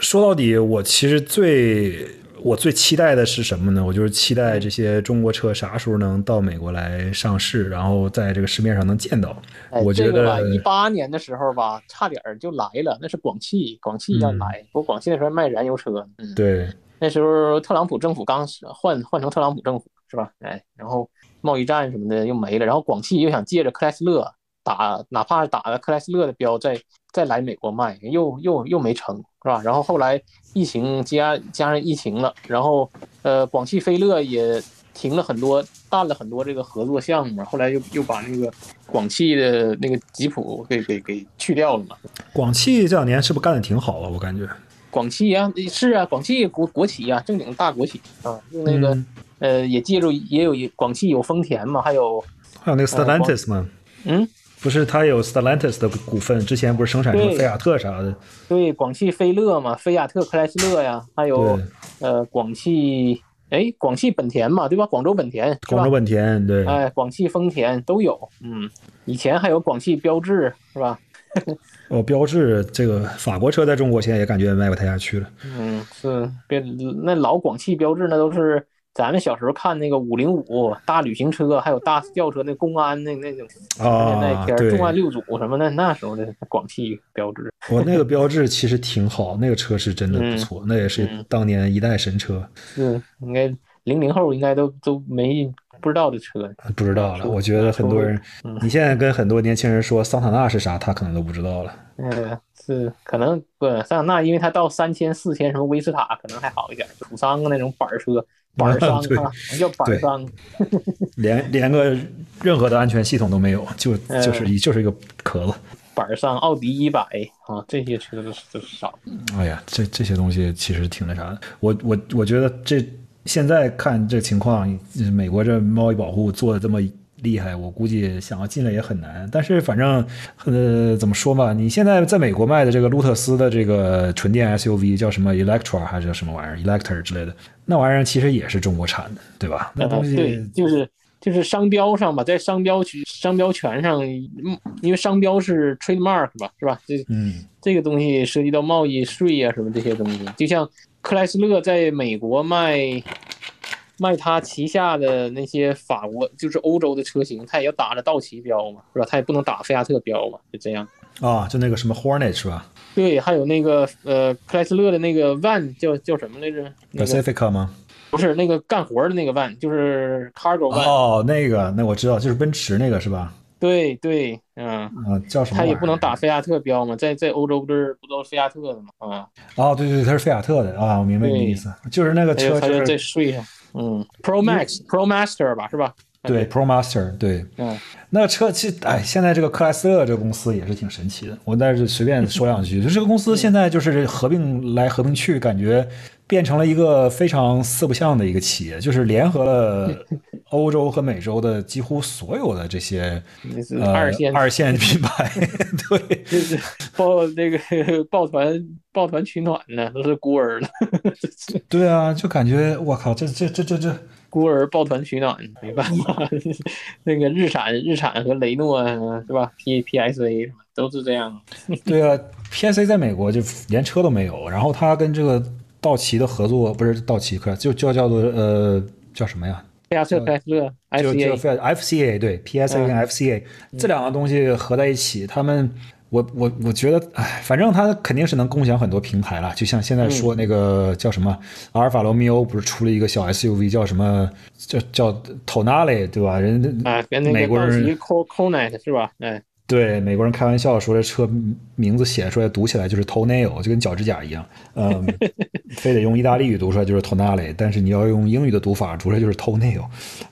说到底，我其实最我最期待的是什么呢？我就是期待这些中国车啥时候能到美国来上市，然后在这个市面上能见到。我觉得一八年的时候吧，差点就来了，那是广汽，广汽要来。不过广汽那时候卖燃油车，嗯，对，那时候特朗普政府刚换换成特朗普政府是吧？哎，然后贸易战什么的又没了，然后广汽又想借着克莱斯勒打，哪怕是打了克莱斯勒的标，再再来美国卖，又又又没成，是吧？然后后来。疫情加加上疫情了，然后呃，广汽菲乐也停了很多，淡了很多这个合作项目，后来又又把那个广汽的那个吉普给给给去掉了嘛。广汽这两年是不是干的挺好啊？我感觉。广汽啊，是啊，广汽国国企啊，正经大国企啊，用那个呃，也借助也有广汽有丰田嘛，还有还有那个 Stellantis 嘛，嗯。不是，他有 Stellantis 的股份，之前不是生产什么菲亚特啥的？对，广汽菲乐嘛，菲亚特克莱斯勒呀，还有呃，广汽，哎，广汽本田嘛，对吧？广州本田，广州本田，对，哎，广汽丰田都有，嗯，以前还有广汽标致，是吧？哦，标致这个法国车在中国现在也感觉卖不太下去了。嗯，是，别那老广汽标致那都是。咱们小时候看那个五零五大旅行车，还有大轿车，那公安那那种啊，那片重案六组什么的，那时候的广汽标志。我那个标志其实挺好，那个车是真的不错，那也是当年一代神车。是，应该零零后应该都都没不知道的车。不知道了，我觉得很多人，你现在跟很多年轻人说桑塔纳是啥，他可能都不知道了。嗯，是，可能不桑塔纳，因为它到三千四千，什么威斯塔可能还好一点，普桑那种板车。板 商啊，叫板上，连连个任何的安全系统都没有，就就是一就是一个壳子。板上奥迪一百啊，这些车都是都是少。哎呀，这这些东西其实挺那啥的。我我我觉得这现在看这情况，美国这贸易保护做的这么。厉害，我估计想要进来也很难。但是反正，呃，怎么说嘛？你现在在美国卖的这个路特斯的这个纯电 SUV 叫什么 Electra 还是叫什么玩意儿 Elector 之类的，那玩意儿其实也是中国产的，对吧？那东西对，就是就是商标上吧，在商标区商标权上，嗯，因为商标是 trademark 吧，是吧？这嗯，这个东西涉及到贸易税啊什么这些东西，就像克莱斯勒在美国卖。卖他旗下的那些法国，就是欧洲的车型，他也要打着道奇标嘛，是吧？他也不能打菲亚特标嘛，就这样。啊，就那个什么 Hornet 是吧？对，还有那个呃，克莱斯勒的那个 Van 叫叫什么来着？Pacifica 吗？不是，那个干活的那个 Van，就是 Cargo Van。哦，那个，那我知道，就是奔驰那个是吧？对对，嗯。啊，叫什么？他也不能打菲亚特标嘛，在在欧洲不是不都是菲亚特的嘛？啊。哦，对对，他是菲亚特的啊，我明白你的意思，就是那个车就是在税上。嗯，Pro Max Pro Master 吧，是吧？对，Pro Master，对，嗯，那个车其实，哎，现在这个克莱斯勒这个公司也是挺神奇的。我在这随便说两句，就这个公司现在就是合并来合并去，感觉变成了一个非常四不像的一个企业，就是联合了 欧洲和美洲的几乎所有的这些二线二线品牌，对，就是抱那个 抱团抱团取暖呢，都是孤儿了。对啊，就感觉我靠，这这这这这。孤儿抱团取暖，没办法。那个日产、日产和雷诺是吧？P P S A 都是这样。对啊，P S A 在美国就连车都没有，然后他跟这个道奇的合作不是道奇，就就叫做呃叫什么呀？菲亚特克莱斯勒，F C A F C A 对 P S A 跟 F C A 这两个东西合在一起，他们。我我我觉得，哎，反正它肯定是能共享很多平台了。就像现在说那个叫什么，阿尔法罗密欧不是出了一个小 SUV，叫什么叫叫 Tonale，对吧？人啊，跟那个美国人 c o c o n e t 是吧？哎，对，美国人开玩笑说这车名字写出来读起来就是 toenail，就跟脚趾甲一样。嗯，非得用意大利语读出来就是 tonale，但是你要用英语的读法读出来就是 toenail。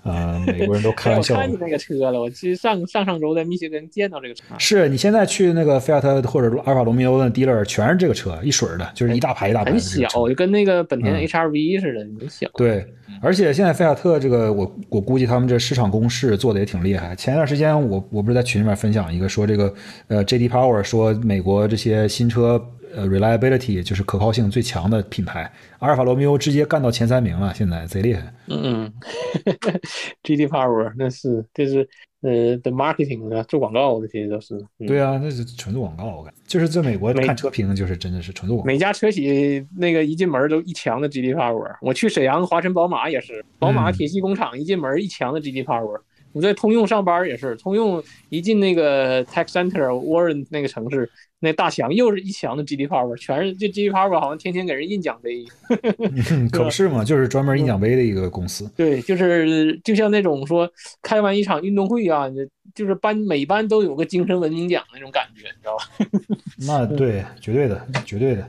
嗯，美国人都开玩笑。我看你那个车了，我其实上上上周在密歇根见到这个车。是你现在去那个菲亚特或者阿尔法罗密欧的 dealer，全是这个车，一水的，就是一大排一大排。很小，就跟那个本田 HRV 似的，很小。对，而且现在菲亚特这个，我我估计他们这市场攻势做的也挺厉害。前一段时间我我不是在群里面分享一个说这个呃 JD Power 说美国这些新车。呃，reliability 就是可靠性最强的品牌，阿尔法罗密欧直接干到前三名了，现在贼厉害。嗯，J.D. Power 那是这是呃的 marketing 啊做广告的，这些都是。对啊，那是纯做广告，我感觉就是在美国看车评，就是真的是纯做广告。每家车企那个一进门都一墙的 GD Power，我去沈阳华晨宝马也是，宝马铁西工厂一进门一墙的 GD Power。我在通用上班也是，通用一进那个 Tech Center Warren 那个城市，那大墙又是一墙的 GD Power，全是这 GD Power 好像天天给人印奖杯，可不是嘛，就是专门印奖杯的一个公司。对，就是就像那种说开完一场运动会啊，就是班每班都有个精神文明奖那种感觉，你知道吧？那对，绝对的，绝对的。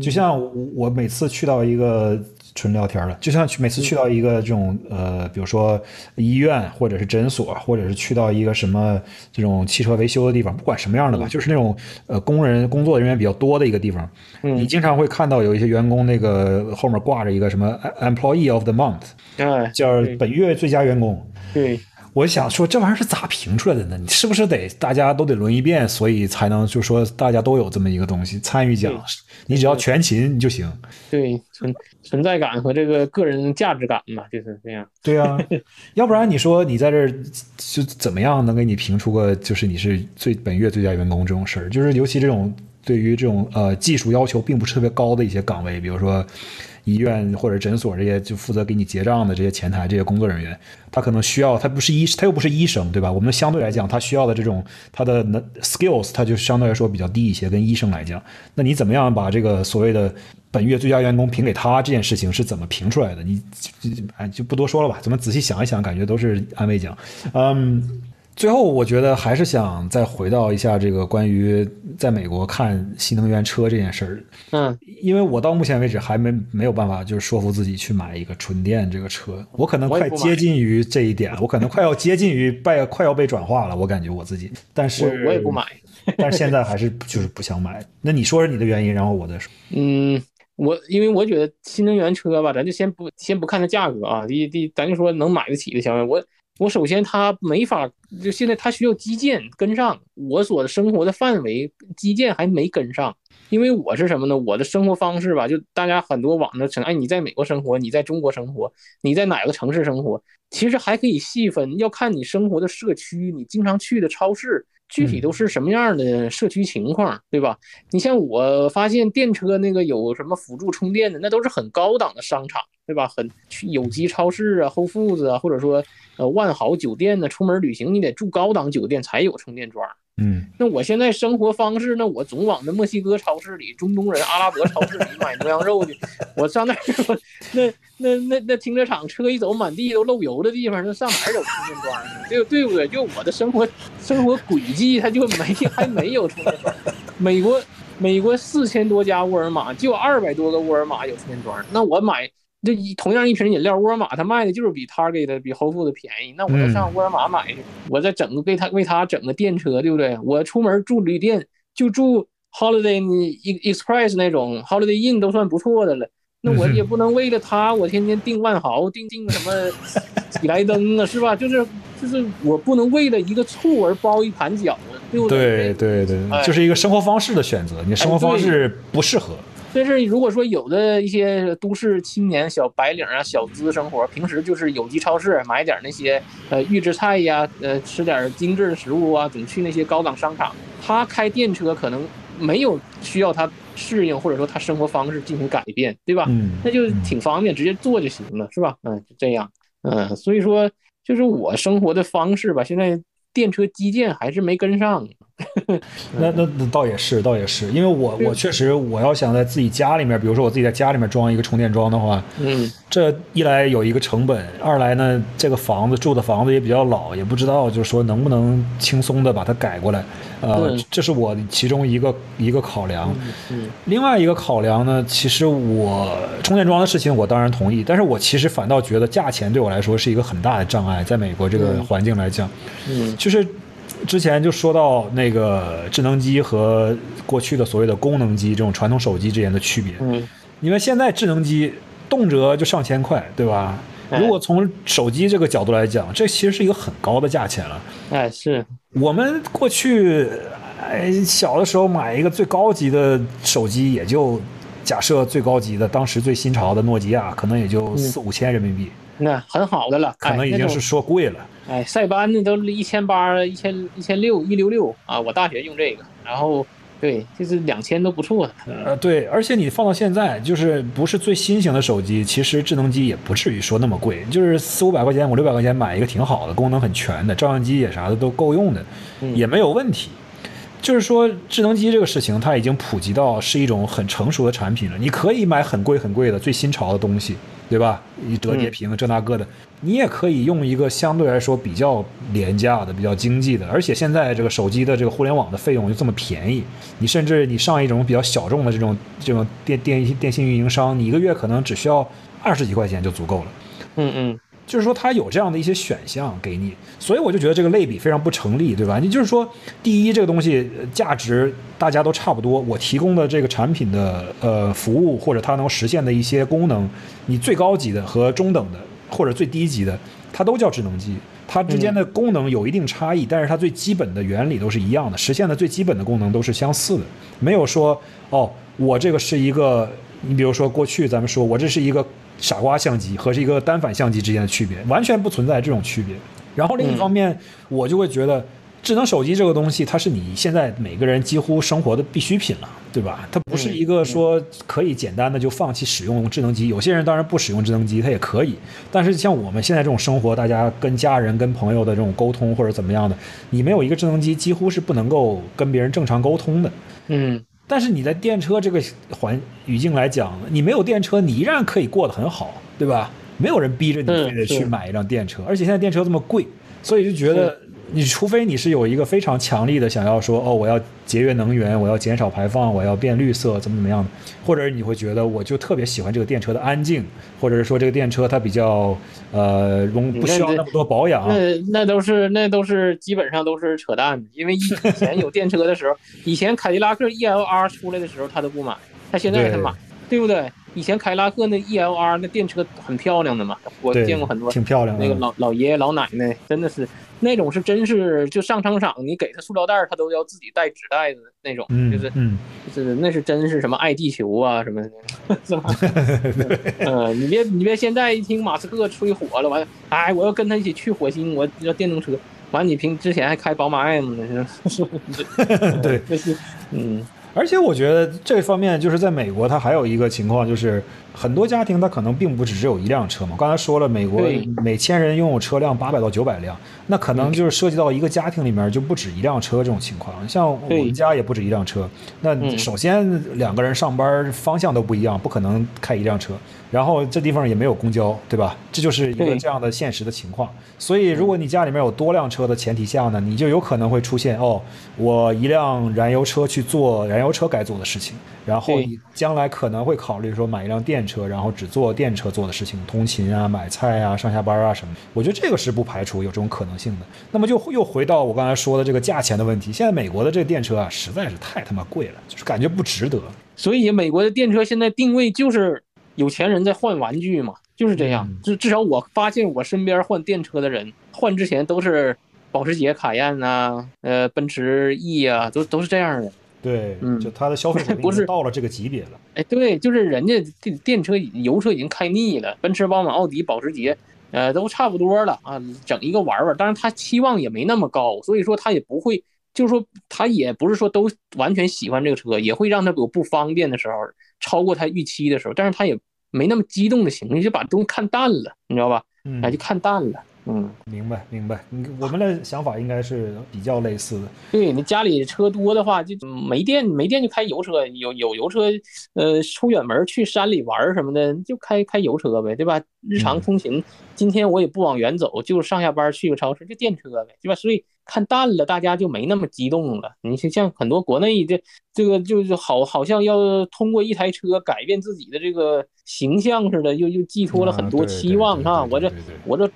就像我每次去到一个。纯聊天了，就像去每次去到一个这种呃，比如说医院或者是诊所，或者是去到一个什么这种汽车维修的地方，不管什么样的吧，就是那种呃工人工作人员比较多的一个地方，你经常会看到有一些员工那个后面挂着一个什么 Employee of the Month，叫本月最佳员工。对。我想说这玩意儿是咋评出来的呢？你是不是得大家都得轮一遍，所以才能就说大家都有这么一个东西参与奖？你只要全勤就行。对存存在感和这个个人价值感嘛，就是这样。对啊，要不然你说你在这儿就怎么样能给你评出个就是你是最本月最佳员工这种事儿？就是尤其这种对于这种呃技术要求并不是特别高的一些岗位，比如说。医院或者诊所这些就负责给你结账的这些前台这些工作人员，他可能需要他不是医他又不是医生对吧？我们相对来讲他需要的这种他的 skills 他就相对来说比较低一些，跟医生来讲，那你怎么样把这个所谓的本月最佳员工评给他这件事情是怎么评出来的？你哎就不多说了吧，咱们仔细想一想，感觉都是安慰奖，嗯。最后，我觉得还是想再回到一下这个关于在美国看新能源车这件事儿。嗯，因为我到目前为止还没没有办法，就是说服自己去买一个纯电这个车。我可能快接近于这一点，我可能快要接近于被 快要被转化了。我感觉我自己，但是我也不买，但是现在还是就是不想买。那你说说你的原因，然后我再说。嗯，我因为我觉得新能源车吧，咱就先不先不看它价格啊，第第咱就说能买得起的消费，我。我首先，它没法，就现在它需要基建跟上我所生活的范围，基建还没跟上。因为我是什么呢？我的生活方式吧，就大家很多网上称，哎，你在美国生活，你在中国生活，你在哪个城市生活？其实还可以细分，要看你生活的社区，你经常去的超市，具体都是什么样的社区情况，对吧？你像我发现电车那个有什么辅助充电的，那都是很高档的商场，对吧？很去有机超市啊、Whole Foods 啊，或者说。呃，万豪酒店呢，出门旅行你得住高档酒店才有充电桩。嗯，那我现在生活方式呢，我总往那墨西哥超市里、中东人阿拉伯超市里买牛羊肉去。我上那儿，那那那那停车场车一走，满地都漏油的地方，那上哪儿有充电桩？对对不对？就我的生活生活轨迹，它就没还没有充电桩。美国美国四千多家沃尔玛，就二百多个沃尔玛有充电桩。那我买。这一同样一瓶饮料，沃尔玛它卖的就是比 Target 比 Whole Foods 便宜，那我就上沃尔玛买去，我再整个为他为他整个电车，对不对？我出门住旅店就住 Holiday Express 那种，Holiday Inn 都算不错的了。那我也不能为了他，我天天订万豪，订订什么 喜来登啊，是吧？就是就是我不能为了一个醋而包一盘饺子，对不对？对对对，就是一个生活方式的选择，你生活方式不适合。但是如果说有的一些都市青年、小白领啊、小资生活，平时就是有机超市买点那些呃预制菜呀，呃吃点精致的食物啊，总去那些高档商场。他开电车可能没有需要他适应或者说他生活方式进行改变，对吧？嗯，那就挺方便，直接做就行了，是吧？嗯，就这样。嗯，所以说就是我生活的方式吧，现在电车基建还是没跟上。那那那倒也是，倒也是，因为我我确实我要想在自己家里面，比如说我自己在家里面装一个充电桩的话，嗯，这一来有一个成本，二来呢，这个房子住的房子也比较老，也不知道就是说能不能轻松的把它改过来，呃，对这是我其中一个一个考量。嗯。另外一个考量呢，其实我充电桩的事情我当然同意，但是我其实反倒觉得价钱对我来说是一个很大的障碍，在美国这个嗯。环境来讲，嗯。就是之前就说到那个智能机和过去的所谓的功能机这种传统手机之间的区别，嗯。因为现在智能机动辄就上千块，对吧？哎。如果从手机这个角度来讲，这其实是一个很高的价钱了。哎是，我们过去，哎，小的时候买一个最高级的手机，也就假设最高级的，当时最新潮的诺基亚，可能也就四五千人民币，那很好的了，可能已经是说贵了。哎，塞班的都一千八、一千一千六、一六六啊！我大学用这个，然后对，就是两千都不错的。呃，对，而且你放到现在，就是不是最新型的手机，其实智能机也不至于说那么贵，就是四五百块钱、五六百块钱买一个挺好的，功能很全的，照相机也啥的都够用的，嗯也没有问题。就是说，智能机这个事情，它已经普及到是一种很成熟的产品了。你可以买很贵很贵的最新潮的东西，对吧？一折叠屏这那个的，你也可以用一个相对来说比较廉价的、比较经济的，而且现在这个手机的这个互联网的费用又这么便宜，你甚至你上一种比较小众的这种这种电电电信运营商，你一个月可能只需要二十几块钱就足够了。嗯嗯就是说它有这样的一些选项给你，所以我就觉得这个类比非常不成立，对吧？你就是说，第一，这个东西价值大家都差不多，我提供的这个产品的呃服务或者它能实现的一些功能，你最高级的和中等的或者最低级的，它都叫智能机。它之间的功能有一定差异，但是它最基本的原理都是一样的，实现的最基本的功能都是相似的，没有说哦，我这个是一个，你比如说过去咱们说我这是一个傻瓜相机和是一个单反相机之间的区别，完全不存在这种区别。然后另一方面，我就会觉得智能手机这个东西，它是你现在每个人几乎生活的必需品了，对吧？它不是一个说可以简单的就放弃使用智能机。有些人当然不使用智能机，他也可以。但是像我们现在这种生活，大家跟家人、跟朋友的这种沟通或者怎么样的，你没有一个智能机，几乎是不能够跟别人正常沟通的。嗯但是你在电车这个环语境来讲，你没有电车，你依然可以过得很好，对吧？没有人逼着你嗯非得去买一辆电车，而且现在电车这么贵，所以就觉得你除非你是有一个非常强力的想要说，哦，我要节约能源，我要减少排放，我要变绿色，怎么怎么样的，或者你会觉得我就特别喜欢这个电车的安静，或者是说这个电车它比较呃容不需要那么多保养，那那都是那都是基本上都是扯淡的，因为以以前有电车的时候，以前凯迪拉克 ELR 出来的时候他都不买，他现在他买，对不对？以前凯迪拉克那 ELR 那电车很漂亮的嘛，我，见过很多挺漂亮的。那个老老爷爷老奶奶真的是那种是真是就上商场你给他塑料袋儿他都要自己带纸袋子那种，嗯就是嗯，就是那是真是什么爱地球啊什么的，是吧？嗯，你别你别现在一听马斯克吹火了，完了，哎，我要跟他一起去火星，我要电动车。完，你平之前还开宝马 M 呢，是 是是，对，嗯。而且我觉得这方面就是在美国，它还有一个情况，就是很多家庭它可能并不只只有一辆车嘛。刚才说了，美国每千人拥有车辆八百到九百辆，那可能就是涉及到一个家庭里面就不止一辆车这种情况。像我们家也不止一辆车，那嗯首先两个人上班方向都不一样，不可能开一辆车。然后这地方也没有公交，对吧？这就是一个这样的现实的情况。所以，如果你家里面有多辆车的前提下呢，你就有可能会出现哦，我一辆燃油车去做燃油车该做的事情，然后你将来可能会考虑说买一辆电车，然后只做电车做的事情，通勤啊、买菜啊、上下班啊什么。我觉得这个是不排除有这种可能性的。那么就又回到我刚才说的这个价钱的问题，现在美国的这个电车啊，实在是太他妈贵了，就是感觉不值得。所以美国的电车现在定位就是有钱人在换玩具嘛，就是这样嗯。至至少我发现我身边换电车的人，换之前都是保时捷卡宴呐、呃，奔驰 E 啊，都都是这样的。对，嗯就他的消费水平不是到了这个级别了。哎，对，就是人家电电车、油车已经开腻了，奔驰、宝马、奥迪、保时捷，呃，都差不多了啊，整一个玩玩。但是，他期望也没那么高，所以说他也不会，就是说他也不是说都完全喜欢这个车，也会让他有不方便的时候，超过他预期的时候，但是他也没那么激动的情绪，就把东西看淡了，你知道吧？嗯哎，就看淡了。嗯，明白明白，你我们的想法应该是比较类似的。对你家里车多的话，就没电没电就开油车，有有油车，呃，出远门去山里玩什么的，就开开油车呗，对吧？日常通勤，今天我也不往远走，就上下班去个超市，就电车呗，对吧？所以看淡了，大家就没那么激动了。你像像很多国内这这个，就是好好像要通过一台车改变自己的这个形象似的，又又寄托了很多期望啊！我这我这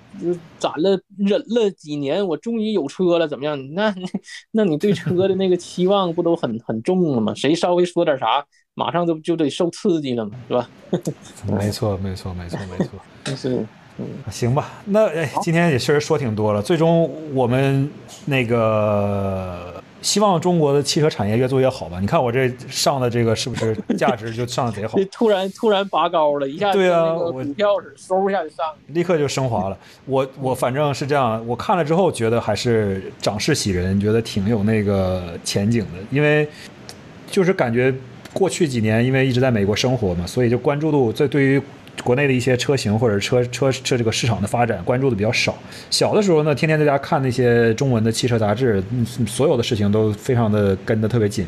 攒了忍了几年，我终于有车了，怎么样？那那你对车的那个期望不都很很重了吗？谁稍微说点啥，马上就就得受刺激了嘛，是吧？没错，没错，没错，没错。是，嗯，行吧。那哎，今天也确实说挺多了。最终我们那个希望中国的汽车产业越做越好吧。你看我这上的这个是不是 价值就上的贼好？突然突然拔高了一下，对啊，股票是嗖一下就上，立刻就升华了。我我反正是这样，我看了之后觉得还是涨势喜人，觉得挺有那个前景的。因为就是感觉过去几年因为一直在美国生活嘛，所以就关注度这对于。国内的一些车型或者车车车这个市场的发展关注的比较少。小的时候呢，天天在家看那些中文的汽车杂志，所有的事情都非常的跟得特别紧。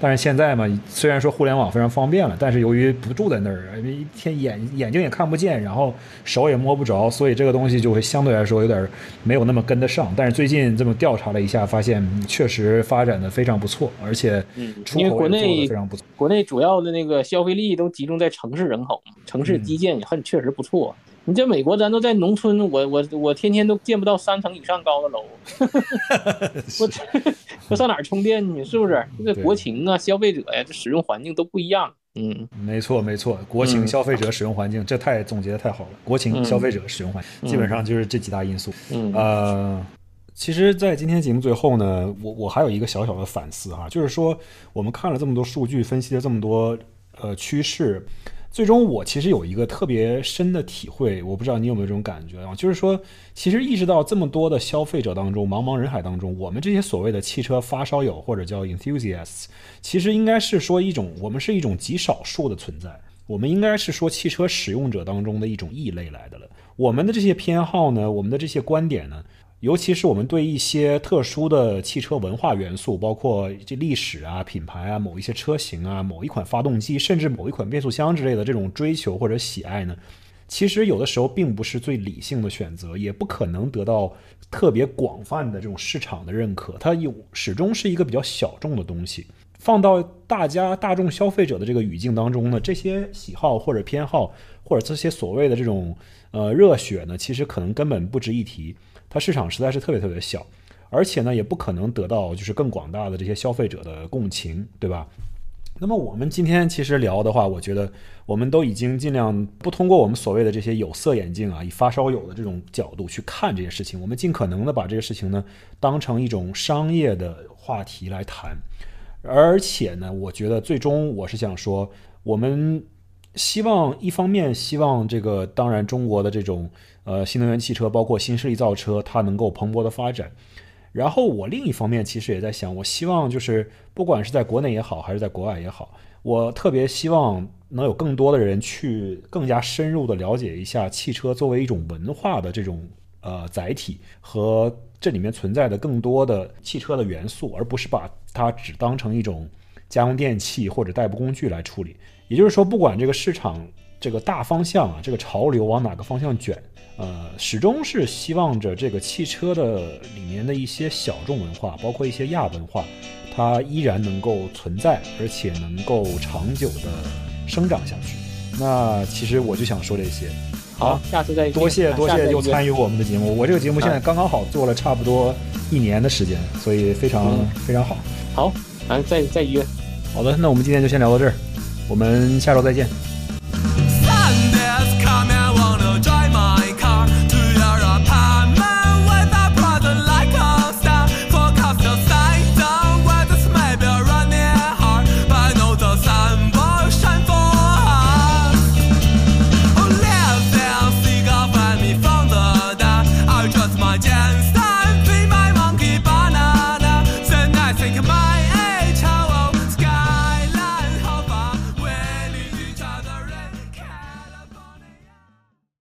但是现在嘛，虽然说互联网非常方便了，但是由于不住在那儿，一天眼眼睛也看不见，然后手也摸不着，所以这个东西就会相对来说有点没有那么跟得上。但是最近这么调查了一下，发现确实发展的非常不错，而且出口国内非常不错。国内主要的那个消费力都集中在城市人口，城市基建也很确实不错。你这美国，咱都在农村，我我我天天都见不到三层以上高的楼，我我上哪儿充电去？是不是？这国情啊，消费者呀，这使用环境都不一样。嗯，没错没错，国情、消费者、使用环境，这太总结的太好了。国情、消费者、使用环境，基本上就是这几大因素。嗯，呃，其实，在今天节目最后呢，我我还有一个小小的反思哈，就是说，我们看了这么多数据，分析了这么多呃趋势。最终，我其实有一个特别深的体会，我不知道你有没有这种感觉啊？就是说，其实意识到这么多的消费者当中，茫茫人海当中，我们这些所谓的汽车发烧友或者叫 enthusiasts，其实应该是说一种，我们是一种极少数的存在，我们应该是说汽车使用者当中的一种异类来的了。我们的这些偏好呢，我们的这些观点呢？尤其是我们对一些特殊的汽车文化元素，包括这历史啊、品牌啊、某一些车型啊、某一款发动机，甚至某一款变速箱之类的这种追求或者喜爱呢，其实有的时候并不是最理性的选择，也不可能得到特别广泛的这种市场的认可。它有始终是一个比较小众的东西，放到大家大众消费者的这个语境当中呢，这些喜好或者偏好或者这些所谓的这种呃热血呢，其实可能根本不值一提。它市场实在是特别特别小，而且呢，也不可能得到就是更广大的这些消费者的共情，对吧？那么我们今天其实聊的话，我觉得我们都已经尽量不通过我们所谓的这些有色眼镜啊，以发烧友的这种角度去看这些事情，我们尽可能的把这些事情呢当成一种商业的话题来谈。而且呢，我觉得最终我是想说，我们希望一方面希望这个，当然中国的这种。呃，新能源汽车包括新势力造车，它能够蓬勃的发展。然后我另一方面其实也在想，我希望就是不管是在国内也好，还是在国外也好，我特别希望能有更多的人去更加深入的了解一下汽车作为一种文化的这种呃载体和这里面存在的更多的汽车的元素，而不是把它只当成一种家用电器或者代步工具来处理。也就是说，不管这个市场这个大方向啊，这个潮流往哪个方向卷。呃，始终是希望着这个汽车的里面的一些小众文化，包括一些亚文化，它依然能够存在，而且能够长久的生长下去。那其实我就想说这些。好，下次再多谢多谢又参与我们的节目。我这个节目现在刚刚好做了差不多一年的时间，所以非常非常好。好，咱，再再约。好的，那我们今天就先聊到这儿，我们下周再见。